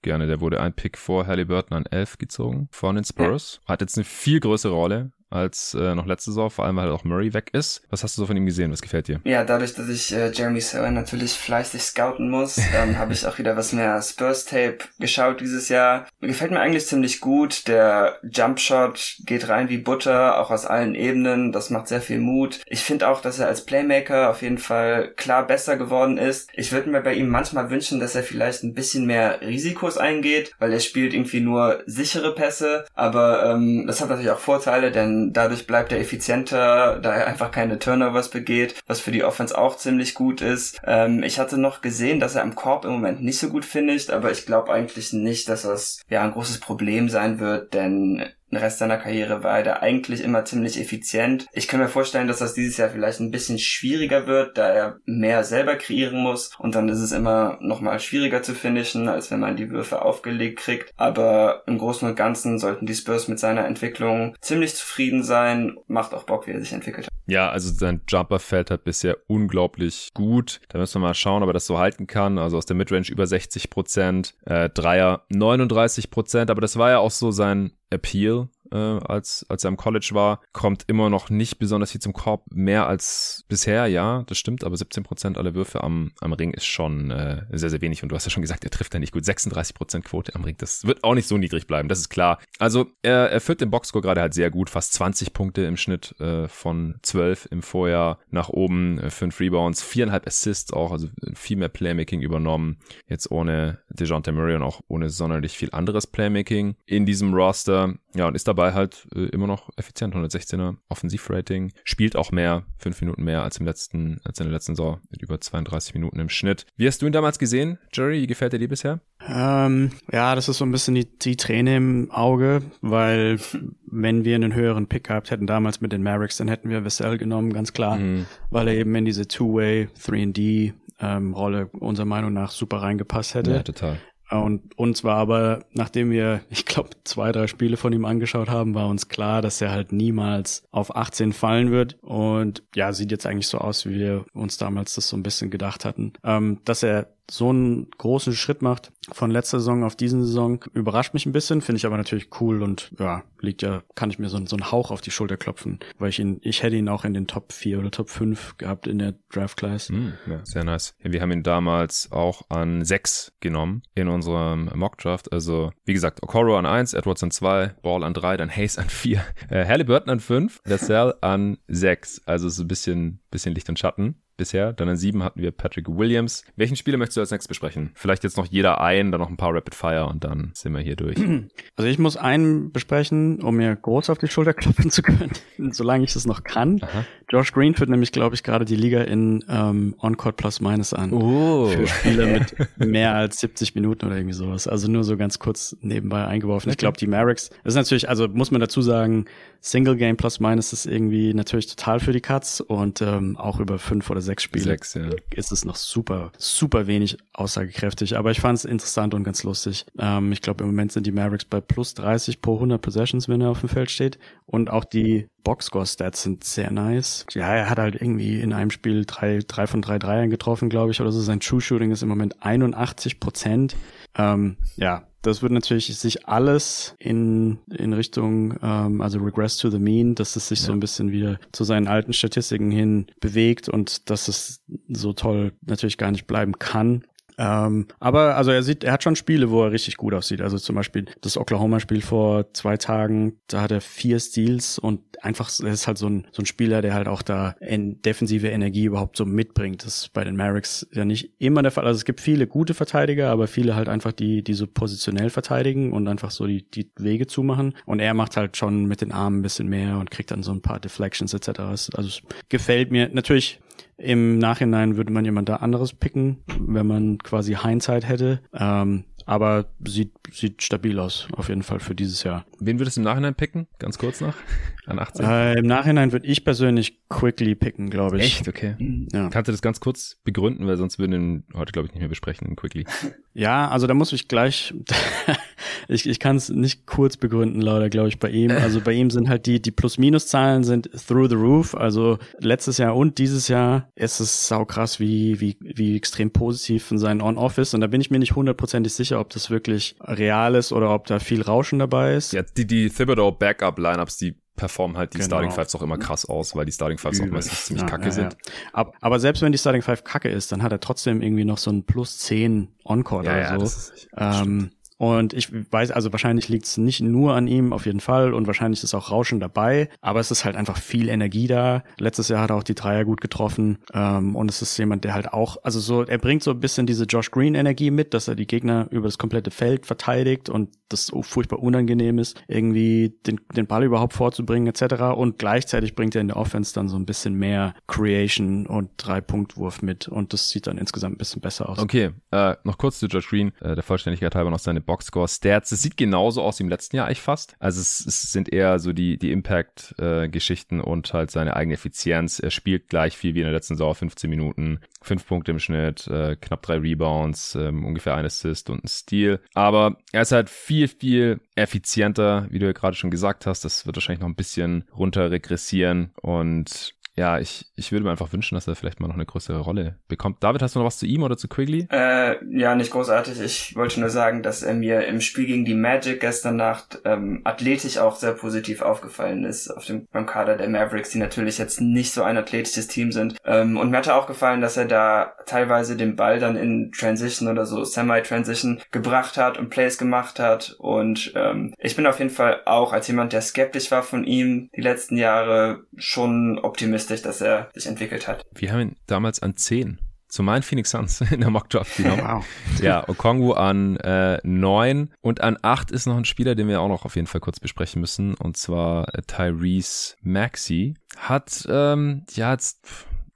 Gerne, der wurde ein Pick vor Halliburton an 11 gezogen von den Spurs. Ja. Hat jetzt eine viel größere Rolle als äh, noch letzte Saison, vor allem weil halt auch Murray weg ist. Was hast du so von ihm gesehen? Was gefällt dir? Ja, dadurch, dass ich äh, Jeremy Sohan natürlich fleißig scouten muss, ähm, habe ich auch wieder was mehr Spurs-Tape geschaut dieses Jahr. Mir gefällt mir eigentlich ziemlich gut. Der Jumpshot geht rein wie Butter, auch aus allen Ebenen. Das macht sehr viel Mut. Ich finde auch, dass er als Playmaker auf jeden Fall klar besser geworden ist. Ich würde mir bei ihm manchmal wünschen, dass er vielleicht ein bisschen mehr Risikos eingeht, weil er spielt irgendwie nur sichere Pässe. Aber ähm, das hat natürlich auch Vorteile, denn dadurch bleibt er effizienter, da er einfach keine Turnovers begeht, was für die Offense auch ziemlich gut ist. Ähm, ich hatte noch gesehen, dass er im Korb im Moment nicht so gut finisht, aber ich glaube eigentlich nicht, dass das ja ein großes Problem sein wird, denn den Rest seiner Karriere war er eigentlich immer ziemlich effizient. Ich kann mir vorstellen, dass das dieses Jahr vielleicht ein bisschen schwieriger wird, da er mehr selber kreieren muss und dann ist es immer nochmal schwieriger zu finishen, als wenn man die Würfe aufgelegt kriegt. Aber im Großen und Ganzen sollten die Spurs mit seiner Entwicklung ziemlich zufrieden sein. Macht auch Bock, wie er sich entwickelt hat. Ja, also sein Jumper fällt halt bisher unglaublich gut. Da müssen wir mal schauen, ob er das so halten kann. Also aus der Midrange über 60 Prozent, äh, Dreier 39 Prozent, aber das war ja auch so sein Appeal äh, als, als er im College war, kommt immer noch nicht besonders viel zum Korb, mehr als bisher, ja, das stimmt, aber 17% aller Würfe am, am Ring ist schon äh, sehr, sehr wenig und du hast ja schon gesagt, er trifft ja nicht gut, 36% Quote am Ring, das wird auch nicht so niedrig bleiben, das ist klar. Also er, er führt den Boxscore gerade halt sehr gut, fast 20 Punkte im Schnitt äh, von 12 im Vorjahr nach oben, äh, 5 Rebounds, 4,5 Assists auch, also viel mehr Playmaking übernommen, jetzt ohne DeJounte Murray und auch ohne sonderlich viel anderes Playmaking in diesem Roster. Ja, und ist dabei halt äh, immer noch effizient, 116er Offensivrating, spielt auch mehr, fünf Minuten mehr als im letzten, als in der letzten Saison, mit über 32 Minuten im Schnitt. Wie hast du ihn damals gesehen, Jerry? Wie gefällt er dir bisher? Ähm, ja, das ist so ein bisschen die, die Träne im Auge, weil wenn wir einen höheren Pick gehabt hätten damals mit den Mavericks, dann hätten wir Vassell genommen, ganz klar, mhm. weil er eben in diese Two-Way, 3D ähm, Rolle unserer Meinung nach super reingepasst hätte. Ja, total. Und uns war aber, nachdem wir, ich glaube, zwei, drei Spiele von ihm angeschaut haben, war uns klar, dass er halt niemals auf 18 fallen wird. Und ja, sieht jetzt eigentlich so aus, wie wir uns damals das so ein bisschen gedacht hatten. Ähm, dass er so einen großen Schritt macht von letzter Saison auf diesen Saison, überrascht mich ein bisschen, finde ich aber natürlich cool und ja, liegt ja, kann ich mir so, so einen Hauch auf die Schulter klopfen, weil ich ihn, ich hätte ihn auch in den Top 4 oder Top 5 gehabt in der Draft Class. Mm, ja, sehr nice. Ja, wir haben ihn damals auch an 6 genommen in unserem Mock Draft. Also, wie gesagt, Okoro an 1, Edwards an 2, Ball an 3, dann Hayes an 4, äh, Halliburton an 5, Vassell an 6. Also so ein bisschen, bisschen Licht und Schatten bisher. Dann an sieben hatten wir Patrick Williams. Welchen Spieler möchtest du als nächstes besprechen? Vielleicht jetzt noch jeder ein, dann noch ein paar Rapid Fire und dann sind wir hier durch. Also ich muss einen besprechen, um mir groß auf die Schulter klopfen zu können, solange ich das noch kann. Aha. Josh Green führt nämlich, glaube ich, gerade die Liga in ähm, On-Court Plus Minus an. Oh. Für Spiele mit mehr als 70 Minuten oder irgendwie sowas. Also nur so ganz kurz nebenbei eingeworfen. Okay. Ich glaube, die Mavericks, das ist natürlich, also muss man dazu sagen, Single Game Plus Minus ist irgendwie natürlich total für die Cuts und ähm, auch über fünf oder sechs Spiele sechs, ja. ist es noch super, super wenig aussagekräftig. Aber ich fand es interessant und ganz lustig. Ähm, ich glaube, im Moment sind die Mavericks bei plus 30 pro 100 Possessions, wenn er auf dem Feld steht. Und auch die Boxscore-Stats sind sehr nice. Ja, er hat halt irgendwie in einem Spiel drei, drei von drei Dreiern getroffen, glaube ich, oder so. Sein True Shooting ist im Moment 81 Prozent. Ähm, ja, das würde natürlich sich alles in, in Richtung, ähm, also Regress to the Mean, dass es sich ja. so ein bisschen wieder zu seinen alten Statistiken hin bewegt und dass es so toll natürlich gar nicht bleiben kann. Ähm, aber also er sieht, er hat schon Spiele, wo er richtig gut aussieht. Also zum Beispiel das Oklahoma-Spiel vor zwei Tagen, da hat er vier Steals und einfach, er ist halt so ein, so ein Spieler, der halt auch da in defensive Energie überhaupt so mitbringt. Das ist bei den Mavericks ja nicht immer der Fall. Also es gibt viele gute Verteidiger, aber viele halt einfach die, die so positionell verteidigen und einfach so die, die Wege zumachen. Und er macht halt schon mit den Armen ein bisschen mehr und kriegt dann so ein paar Deflections etc. Also es gefällt mir. Natürlich im Nachhinein würde man jemand da anderes picken, wenn man quasi Hindsight hätte. Ähm, aber sieht, sieht stabil aus, auf jeden Fall für dieses Jahr. Wen würdest du im Nachhinein picken? Ganz kurz noch. An 18? Äh, Im Nachhinein würde ich persönlich Quickly picken, glaube ich. Echt? Okay. Ja. Kannst du das ganz kurz begründen, weil sonst würden wir ihn heute, glaube ich, nicht mehr besprechen, Quickly. Ja, also da muss ich gleich, ich, ich kann es nicht kurz begründen, leider, glaube ich, bei ihm. Also bei ihm sind halt die, die Plus-Minus-Zahlen sind through the roof. Also letztes Jahr und dieses Jahr ist es saukrass, wie, wie, wie extrem positiv in seinen On-Off ist. Und da bin ich mir nicht hundertprozentig sicher, ob das wirklich real ist oder ob da viel Rauschen dabei ist. Ja, die, die Thibodeau Backup-Lineups, die performen halt die genau. Starting Fives auch immer krass aus, weil die Starting Fives Übel. auch meistens ziemlich ja, kacke ja, sind. Ja. Aber, selbst wenn die Starting Five kacke ist, dann hat er trotzdem irgendwie noch so ein plus 10 Encore oder so. Das ist, ähm, und ich weiß, also wahrscheinlich liegt es nicht nur an ihm, auf jeden Fall. Und wahrscheinlich ist auch Rauschen dabei. Aber es ist halt einfach viel Energie da. Letztes Jahr hat er auch die Dreier gut getroffen. Ähm, und es ist jemand, der halt auch, also so, er bringt so ein bisschen diese Josh Green Energie mit, dass er die Gegner über das komplette Feld verteidigt und das furchtbar unangenehm ist, irgendwie den, den Ball überhaupt vorzubringen, etc. Und gleichzeitig bringt er in der Offense dann so ein bisschen mehr Creation und Drei-Punkt-Wurf mit. Und das sieht dann insgesamt ein bisschen besser aus. Okay, äh, noch kurz zu Josh Green, äh, der Vollständigkeit halber noch seine Boxscore-Stats. Es sieht genauso aus wie im letzten Jahr eigentlich fast. Also es, es sind eher so die, die Impact-Geschichten und halt seine eigene Effizienz. Er spielt gleich viel wie in der letzten Saison, 15 Minuten, 5 Punkte im Schnitt, äh, knapp drei Rebounds, äh, ungefähr ein Assist und ein Steal. Aber er ist halt viel, viel effizienter, wie du ja gerade schon gesagt hast. Das wird wahrscheinlich noch ein bisschen runter regressieren und ja, ich, ich würde mir einfach wünschen, dass er vielleicht mal noch eine größere Rolle bekommt. David, hast du noch was zu ihm oder zu Quigley? Äh, ja, nicht großartig. Ich wollte nur sagen, dass er mir im Spiel gegen die Magic gestern Nacht ähm, athletisch auch sehr positiv aufgefallen ist auf dem beim Kader der Mavericks, die natürlich jetzt nicht so ein athletisches Team sind. Ähm, und mir hat auch gefallen, dass er da teilweise den Ball dann in Transition oder so Semi-Transition gebracht hat und Plays gemacht hat. Und ähm, ich bin auf jeden Fall auch als jemand, der skeptisch war von ihm die letzten Jahre schon optimistisch optimistisch, dass er sich entwickelt hat. Wir haben ihn damals an 10 zu meinen Phoenix Suns in der Mock Draft genommen. wow. Ja, Okongwu an äh, 9 und an 8 ist noch ein Spieler, den wir auch noch auf jeden Fall kurz besprechen müssen und zwar äh, Tyrese Maxey. Hat ähm, ja jetzt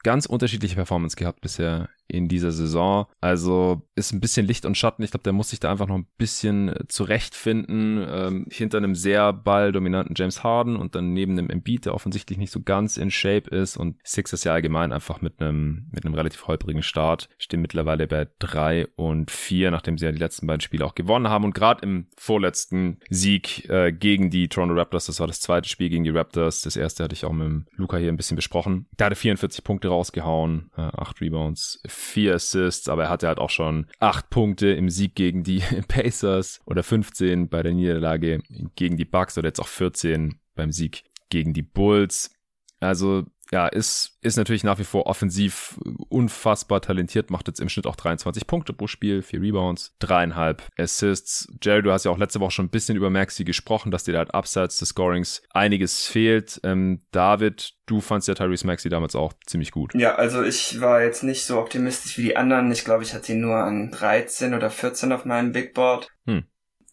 ganz unterschiedliche Performance gehabt bisher in dieser Saison. Also ist ein bisschen Licht und Schatten. Ich glaube, der muss sich da einfach noch ein bisschen äh, zurechtfinden. Ähm, hinter einem sehr balldominanten James Harden und dann neben einem Embiid, der offensichtlich nicht so ganz in Shape ist. Und Sixers ja allgemein einfach mit einem, mit einem relativ holprigen Start. Stehen mittlerweile bei drei und vier, nachdem sie ja die letzten beiden Spiele auch gewonnen haben. Und gerade im vorletzten Sieg äh, gegen die Toronto Raptors, das war das zweite Spiel gegen die Raptors. Das erste hatte ich auch mit Luca hier ein bisschen besprochen. Da hat er 44 Punkte rausgehauen, äh, 8 Rebounds, vier Assists, aber er hatte halt auch schon acht Punkte im Sieg gegen die Pacers oder 15 bei der Niederlage gegen die Bucks oder jetzt auch 14 beim Sieg gegen die Bulls. Also ja, ist, ist natürlich nach wie vor offensiv unfassbar talentiert, macht jetzt im Schnitt auch 23 Punkte pro Spiel, vier Rebounds, dreieinhalb Assists. Jerry, du hast ja auch letzte Woche schon ein bisschen über Maxi gesprochen, dass dir da halt abseits des Scorings einiges fehlt. Ähm, David, du fandst ja Tyrese Maxi damals auch ziemlich gut. Ja, also ich war jetzt nicht so optimistisch wie die anderen. Ich glaube, ich hatte ihn nur an 13 oder 14 auf meinem Big Board. Hm.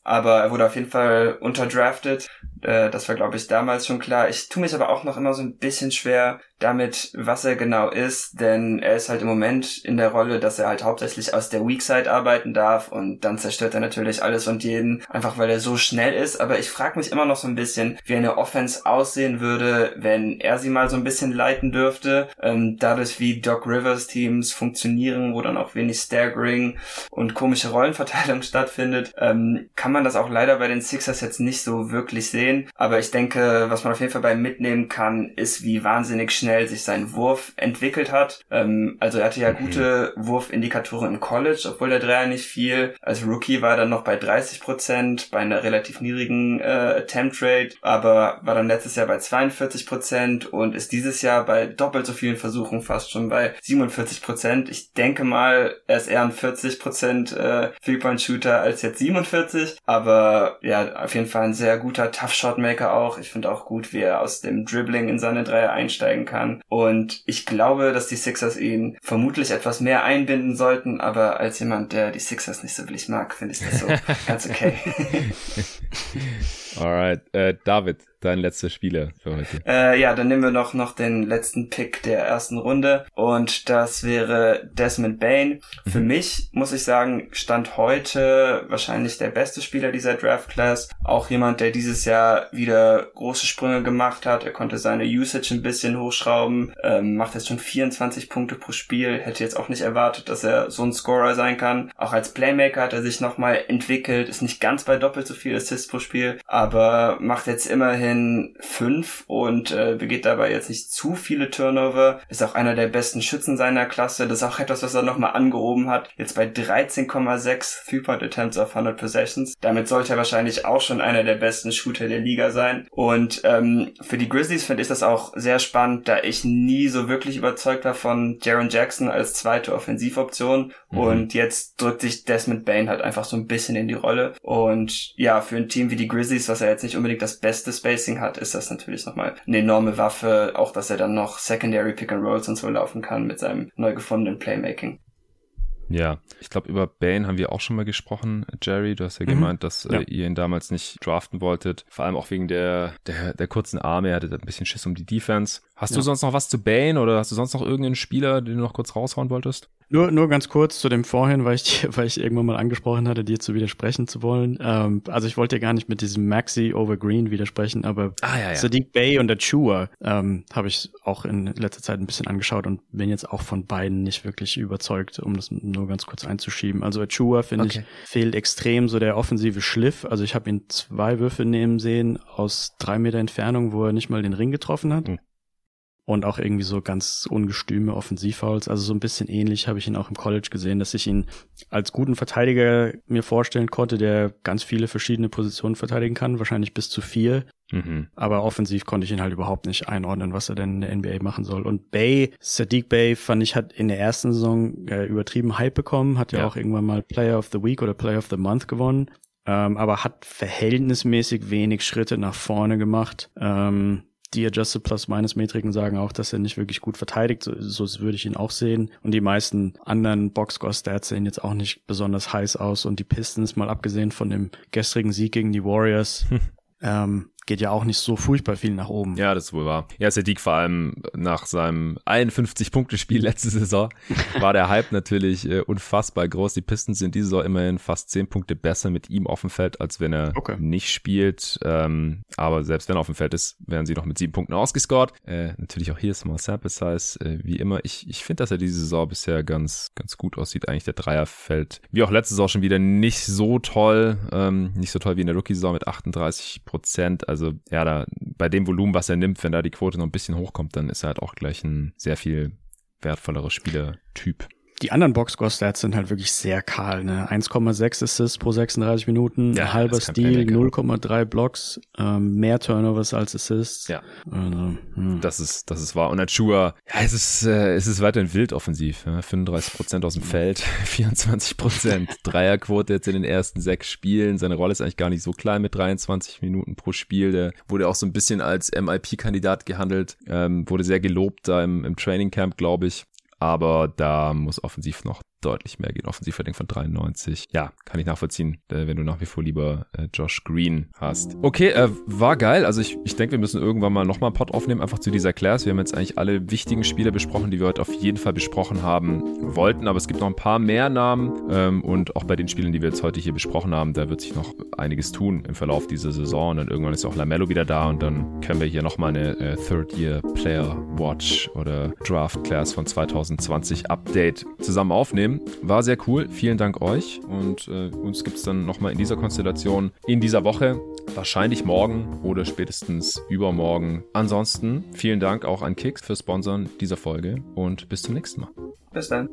Aber er wurde auf jeden Fall unterdrafted. Äh, das war, glaube ich, damals schon klar. Ich tue mich aber auch noch immer so ein bisschen schwer, damit, was er genau ist, denn er ist halt im Moment in der Rolle, dass er halt hauptsächlich aus der Weak Side arbeiten darf und dann zerstört er natürlich alles und jeden, einfach weil er so schnell ist. Aber ich frage mich immer noch so ein bisschen, wie eine Offense aussehen würde, wenn er sie mal so ein bisschen leiten dürfte. Ähm, dadurch, wie Doc Rivers Teams funktionieren, wo dann auch wenig Staggering und komische Rollenverteilung stattfindet, ähm, kann man das auch leider bei den Sixers jetzt nicht so wirklich sehen. Aber ich denke, was man auf jeden Fall bei mitnehmen kann, ist, wie wahnsinnig schnell sich sein Wurf entwickelt hat. Ähm, also er hatte ja mhm. gute Wurfindikatoren im College, obwohl der Dreier nicht viel. Als Rookie war er dann noch bei 30 Prozent, bei einer relativ niedrigen äh, Attempt Rate, aber war dann letztes Jahr bei 42 Prozent und ist dieses Jahr bei doppelt so vielen Versuchen fast schon bei 47 Prozent. Ich denke mal, er ist eher ein 40 Prozent äh, Three-Point-Shooter als jetzt 47, aber ja, auf jeden Fall ein sehr guter Tough-Shot-Maker auch. Ich finde auch gut, wie er aus dem Dribbling in seine Dreier einsteigen kann und ich glaube, dass die Sixers ihn vermutlich etwas mehr einbinden sollten, aber als jemand, der die Sixers nicht so wirklich mag, finde ich das so ganz okay. Alright, äh, David, dein letzter Spieler für heute. Äh, ja, dann nehmen wir noch, noch den letzten Pick der ersten Runde und das wäre Desmond Bain. Mhm. Für mich, muss ich sagen, stand heute wahrscheinlich der beste Spieler dieser Draft Class. Auch jemand, der dieses Jahr wieder große Sprünge gemacht hat. Er konnte seine Usage ein bisschen hochschrauben, ähm, macht jetzt schon 24 Punkte pro Spiel. Hätte jetzt auch nicht erwartet, dass er so ein Scorer sein kann. Auch als Playmaker hat er sich nochmal entwickelt, ist nicht ganz bei doppelt so viel Assists pro Spiel, aber macht jetzt immerhin fünf und äh, begeht dabei jetzt nicht zu viele Turnover. Ist auch einer der besten Schützen seiner Klasse. Das ist auch etwas, was er nochmal angehoben hat. Jetzt bei 13,6 Three-Point Attempts auf 100 Possessions. Damit sollte er wahrscheinlich auch schon einer der besten Shooter der Liga sein. Und ähm, für die Grizzlies finde ich das auch sehr spannend, da ich nie so wirklich überzeugt war von Jaron Jackson als zweite Offensivoption. Mhm. Und jetzt drückt sich Desmond Bain halt einfach so ein bisschen in die Rolle. Und ja, für ein Team wie die Grizzlies, was er jetzt nicht unbedingt das beste Spacing hat, ist das natürlich nochmal eine enorme Waffe. Auch, dass er dann noch Secondary Pick and Rolls und so laufen kann mit seinem neu gefundenen Playmaking. Ja, ich glaube, über Bane haben wir auch schon mal gesprochen, Jerry. Du hast ja mhm. gemeint, dass äh, ja. ihr ihn damals nicht draften wolltet. Vor allem auch wegen der, der, der kurzen Arme. Er hatte ein bisschen Schiss um die Defense. Hast ja. du sonst noch was zu Bane oder hast du sonst noch irgendeinen Spieler, den du noch kurz raushauen wolltest? Nur, nur ganz kurz zu dem vorhin, weil ich, weil ich irgendwann mal angesprochen hatte, dir zu widersprechen zu wollen. Ähm, also ich wollte ja gar nicht mit diesem Maxi over Green widersprechen, aber ah, ja, ja. Sadiq Bay und Achua ähm, habe ich auch in letzter Zeit ein bisschen angeschaut und bin jetzt auch von beiden nicht wirklich überzeugt, um das nur ganz kurz einzuschieben. Also Achua, finde okay. ich, fehlt extrem so der offensive Schliff. Also ich habe ihn zwei Würfe nehmen sehen aus drei Meter Entfernung, wo er nicht mal den Ring getroffen hat. Mhm und auch irgendwie so ganz ungestüme Offensivfouls. Also so ein bisschen ähnlich habe ich ihn auch im College gesehen, dass ich ihn als guten Verteidiger mir vorstellen konnte, der ganz viele verschiedene Positionen verteidigen kann, wahrscheinlich bis zu vier. Mhm. Aber offensiv konnte ich ihn halt überhaupt nicht einordnen, was er denn in der NBA machen soll. Und Bay, Sadiq Bay, fand ich, hat in der ersten Saison äh, übertrieben Hype bekommen, hat ja. ja auch irgendwann mal Player of the Week oder Player of the Month gewonnen. Ähm, aber hat verhältnismäßig wenig Schritte nach vorne gemacht. Ähm, die Adjusted Plus-Minus-Metriken sagen auch, dass er nicht wirklich gut verteidigt. So, so würde ich ihn auch sehen. Und die meisten anderen Boxscore-Stats sehen jetzt auch nicht besonders heiß aus. Und die Pistons, mal abgesehen von dem gestrigen Sieg gegen die Warriors, ähm, geht ja auch nicht so furchtbar viel nach oben. Ja, das ist wohl wahr. Ja, Sadiq vor allem nach seinem 51-Punkte-Spiel letzte Saison war der Hype natürlich äh, unfassbar groß. Die Pistons sind diese Saison immerhin fast 10 Punkte besser mit ihm auf dem Feld, als wenn er okay. nicht spielt. Ähm, aber selbst wenn er auf dem Feld ist, werden sie noch mit sieben Punkten ausgescored. Äh, natürlich auch hier Small Sample Size, äh, wie immer. Ich, ich finde, dass er diese Saison bisher ganz, ganz gut aussieht. Eigentlich der Dreier fällt, wie auch letzte Saison schon wieder nicht so toll. Ähm, nicht so toll wie in der Rookie-Saison mit 38 Prozent. Also ja, da bei dem Volumen, was er nimmt, wenn da die Quote noch ein bisschen hochkommt, dann ist er halt auch gleich ein sehr viel wertvollerer Spielertyp die anderen Boxscore-Stats sind halt wirklich sehr kahl. Ne? 1,6 Assists pro 36 Minuten, ja, halber Steal, 0,3 Blocks, ähm, mehr Turnovers als Assists. Ja. Also, hm. Das ist, das ist wahr. Und Achua, ja, es ist, äh, es ist weiterhin wild offensiv. Ja? 35 Prozent aus dem Feld, 24 Prozent Dreierquote jetzt in den ersten sechs Spielen. Seine Rolle ist eigentlich gar nicht so klein mit 23 Minuten pro Spiel. Der wurde auch so ein bisschen als MIP-Kandidat gehandelt, ähm, wurde sehr gelobt da im, im Training Camp, glaube ich aber da muss offensiv noch deutlich mehr gehen. Offensivrating von 93. Ja, kann ich nachvollziehen, äh, wenn du nach wie vor lieber äh, Josh Green hast. Okay, äh, war geil. Also ich, ich denke, wir müssen irgendwann mal nochmal einen Pod aufnehmen, einfach zu dieser Class. Wir haben jetzt eigentlich alle wichtigen Spiele besprochen, die wir heute auf jeden Fall besprochen haben wollten. Aber es gibt noch ein paar mehr Namen ähm, und auch bei den Spielen, die wir jetzt heute hier besprochen haben, da wird sich noch einiges tun im Verlauf dieser Saison. Und dann irgendwann ist auch Lamello wieder da und dann können wir hier nochmal eine äh, Third-Year Player Watch oder Draft Class von 2020 Update zusammen aufnehmen. War sehr cool. Vielen Dank euch. Und äh, uns gibt es dann nochmal in dieser Konstellation in dieser Woche. Wahrscheinlich morgen oder spätestens übermorgen. Ansonsten vielen Dank auch an Kicks für Sponsern dieser Folge und bis zum nächsten Mal. Bis dann.